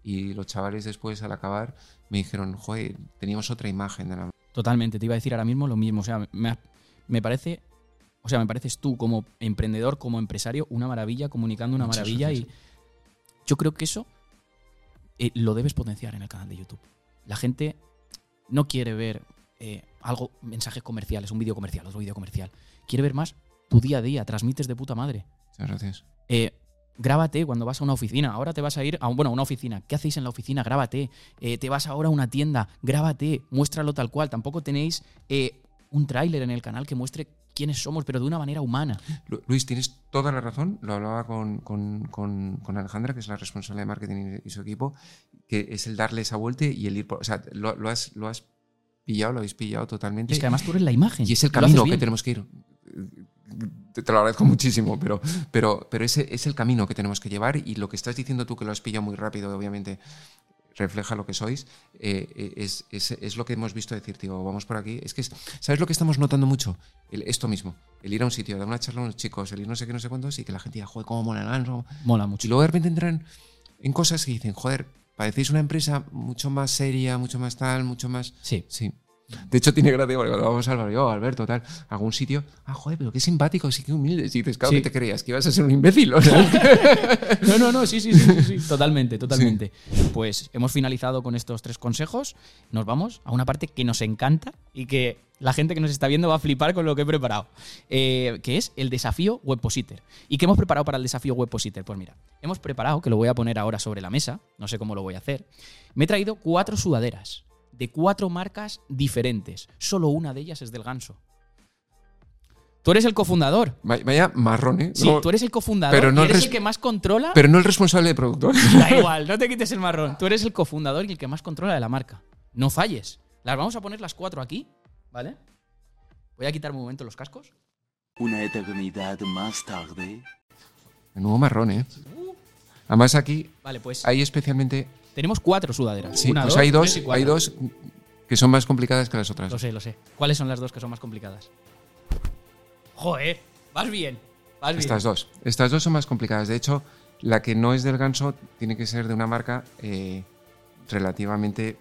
y los chavales después al acabar me dijeron, joder, teníamos otra imagen de la Totalmente, te iba a decir ahora mismo lo mismo. O sea, me, me parece. O sea, me pareces tú como emprendedor, como empresario, una maravilla, comunicando una Muchas maravilla. gracias. Y yo creo que eso eh, lo debes potenciar en el canal de YouTube. La gente no quiere ver eh, algo, mensajes comerciales, un vídeo comercial, otro vídeo comercial. Quiere ver más tu día a día, transmites de puta madre. Muchas gracias. Eh, grábate cuando vas a una oficina. Ahora te vas a ir a, bueno, a una oficina. ¿Qué hacéis en la oficina? Grábate. Eh, te vas ahora a una tienda. Grábate. Muéstralo tal cual. Tampoco tenéis eh, un tráiler en el canal que muestre quiénes somos, pero de una manera humana. Lu- Luis, tienes toda la razón. Lo hablaba con, con- con- con Alejandra, que es la responsable de marketing y, y su equipo, que es el darle esa vuelta y el ir por. O sea, lo, lo has, lo has pillado, lo habéis pillado totalmente. Es que además tú eres la imagen. Y es el camino que tenemos que ir. Te, te lo agradezco muchísimo, pero, pero, pero ese es el camino que tenemos que llevar y lo que estás diciendo tú, que lo has pillado muy rápido, obviamente, refleja lo que sois, eh, es, es- es lo que hemos visto decir, tío, vamos por aquí. Es que, es- ¿sabes lo que estamos notando mucho? El- esto mismo, el ir a un sitio, dar una charla a unos chicos, el ir no sé qué, no sé cuántos, y que la gente diga, joder, cómo mola el ganso. Mola Y mucho. luego de repente entran en cosas que dicen, joder, parecéis una empresa mucho más seria, mucho más tal, mucho más... Sí. Sí. De hecho, tiene gracia porque cuando vamos Álvaro yo, Alberto, tal, a algún sitio, ah, joder, pero qué simpático, sí, qué humilde. Y dices, claro, Sí. que te creías? ¿Que ibas a ser un imbécil? O sea, No, no, no, sí, sí, sí, sí, sí. Totalmente, totalmente. Pues hemos finalizado con estos tres consejos. Nos vamos a una parte que nos encanta y que la gente que nos está viendo va a flipar con lo que he preparado. eh, que es el desafío Webpositor. ¿Y qué hemos preparado para el desafío Webpositor? Pues mira, hemos preparado, que lo voy a poner ahora sobre la mesa, no sé cómo lo voy a hacer. Me he traído cuatro sudaderas de cuatro marcas diferentes. Solo una de ellas es del ganso. Tú eres el cofundador. vaya, marrón, ¿eh? Sí, No, tú eres el cofundador. pero no y eres res- el que más controla. Pero no el responsable de producto. Da igual, no te quites el marrón. Tú eres el cofundador y el que más controla de la marca. No falles. Las vamos a poner las cuatro aquí, ¿vale? Voy a quitarme un momento los cascos. Una eternidad más tarde. Menudo marrón, ¿eh? Además, aquí Vale, pues hay especialmente. Tenemos cuatro sudaderas. Sí, Una, pues dos, hay dos, y hay dos que son más complicadas que las otras. Lo sé, lo sé. ¿Cuáles son las dos que son más complicadas? Joder, vas bien. Vas bien. Estas dos. Estas dos son más complicadas. De hecho, la que no es del ganso tiene que ser de una marca eh, relativamente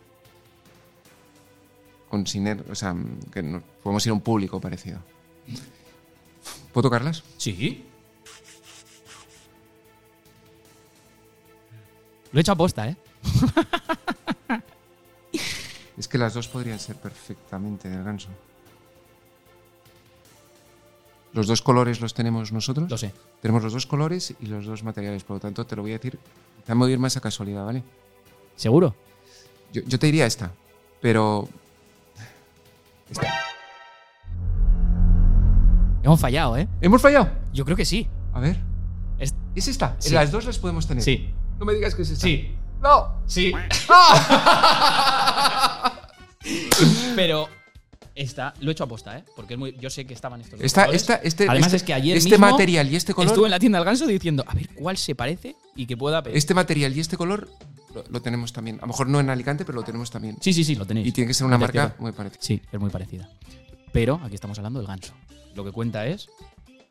con siner, o sea, que no- podemos ir a un público parecido. ¿Puedo tocarlas? Sí. Lo he hecho a posta, ¿eh? Es que las dos podrían ser perfectamente del ganso. Los dos colores los tenemos nosotros. Lo sé. Tenemos los dos colores y los dos materiales. Por lo tanto, te lo voy a decir. Te voy a ir más a casualidad, ¿vale? ¿Seguro? Yo, yo te diría esta, pero. Esta. Hemos fallado, ¿eh? ¿Hemos fallado? Yo creo que sí. A ver. Es- ¿Es esta? Sí. Las dos las podemos tener. Sí. No me digas que es esta. Sí. No. Sí. Pero esta lo he hecho a posta, ¿eh? Porque es muy, yo sé que estaban estos Esta, este, Además este, es que ayer este mismo material y este color. Estuve en la tienda del ganso diciendo, a ver cuál se parece y que pueda pedir. Este material y este color lo, lo tenemos también. A lo mejor no en Alicante, pero lo tenemos también. Sí, sí, sí, lo tenéis. Y tiene que ser una Atención. marca muy parecida. Sí, es muy parecida. Pero aquí estamos hablando del ganso. Lo que cuenta es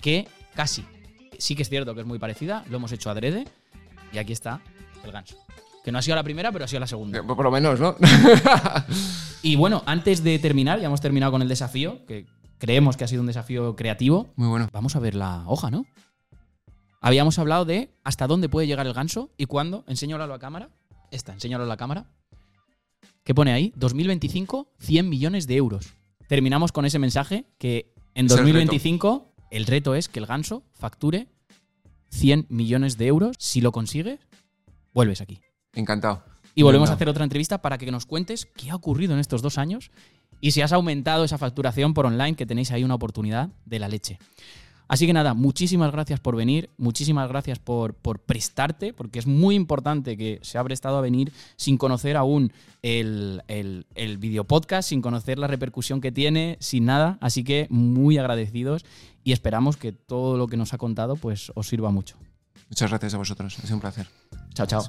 que casi, sí que es cierto que es muy parecida, lo hemos hecho adrede y aquí está el ganso. Que no ha sido la primera, pero ha sido la segunda. Eh, Por lo menos, ¿no? Y bueno, antes de terminar, ya hemos terminado con el desafío, que creemos que ha sido un desafío creativo. Muy bueno. Vamos a ver la hoja, ¿no? Habíamos hablado de hasta dónde puede llegar el ganso y cuándo. Enséñalo a la cámara. Esta, enséñalo a la cámara. ¿Qué pone ahí? 2025, 100 millones de euros. Terminamos con ese mensaje que en Es el 2025 el reto es que el ganso facture 100 millones de euros. Si lo consigues, vuelves aquí. Encantado. Y volvemos a hacer otra entrevista para que nos cuentes qué ha ocurrido en estos dos años y si has aumentado esa facturación por online, que tenéis ahí una oportunidad de la leche. Así que nada, muchísimas gracias por venir, muchísimas gracias por, por prestarte, porque es muy importante que se ha prestado a venir sin conocer aún el, el, el video podcast, sin conocer la repercusión que tiene, sin nada. Así que muy agradecidos y esperamos que todo lo que nos ha contado pues, os sirva mucho. Muchas gracias a vosotros. Ha sido un placer. Chao, chao.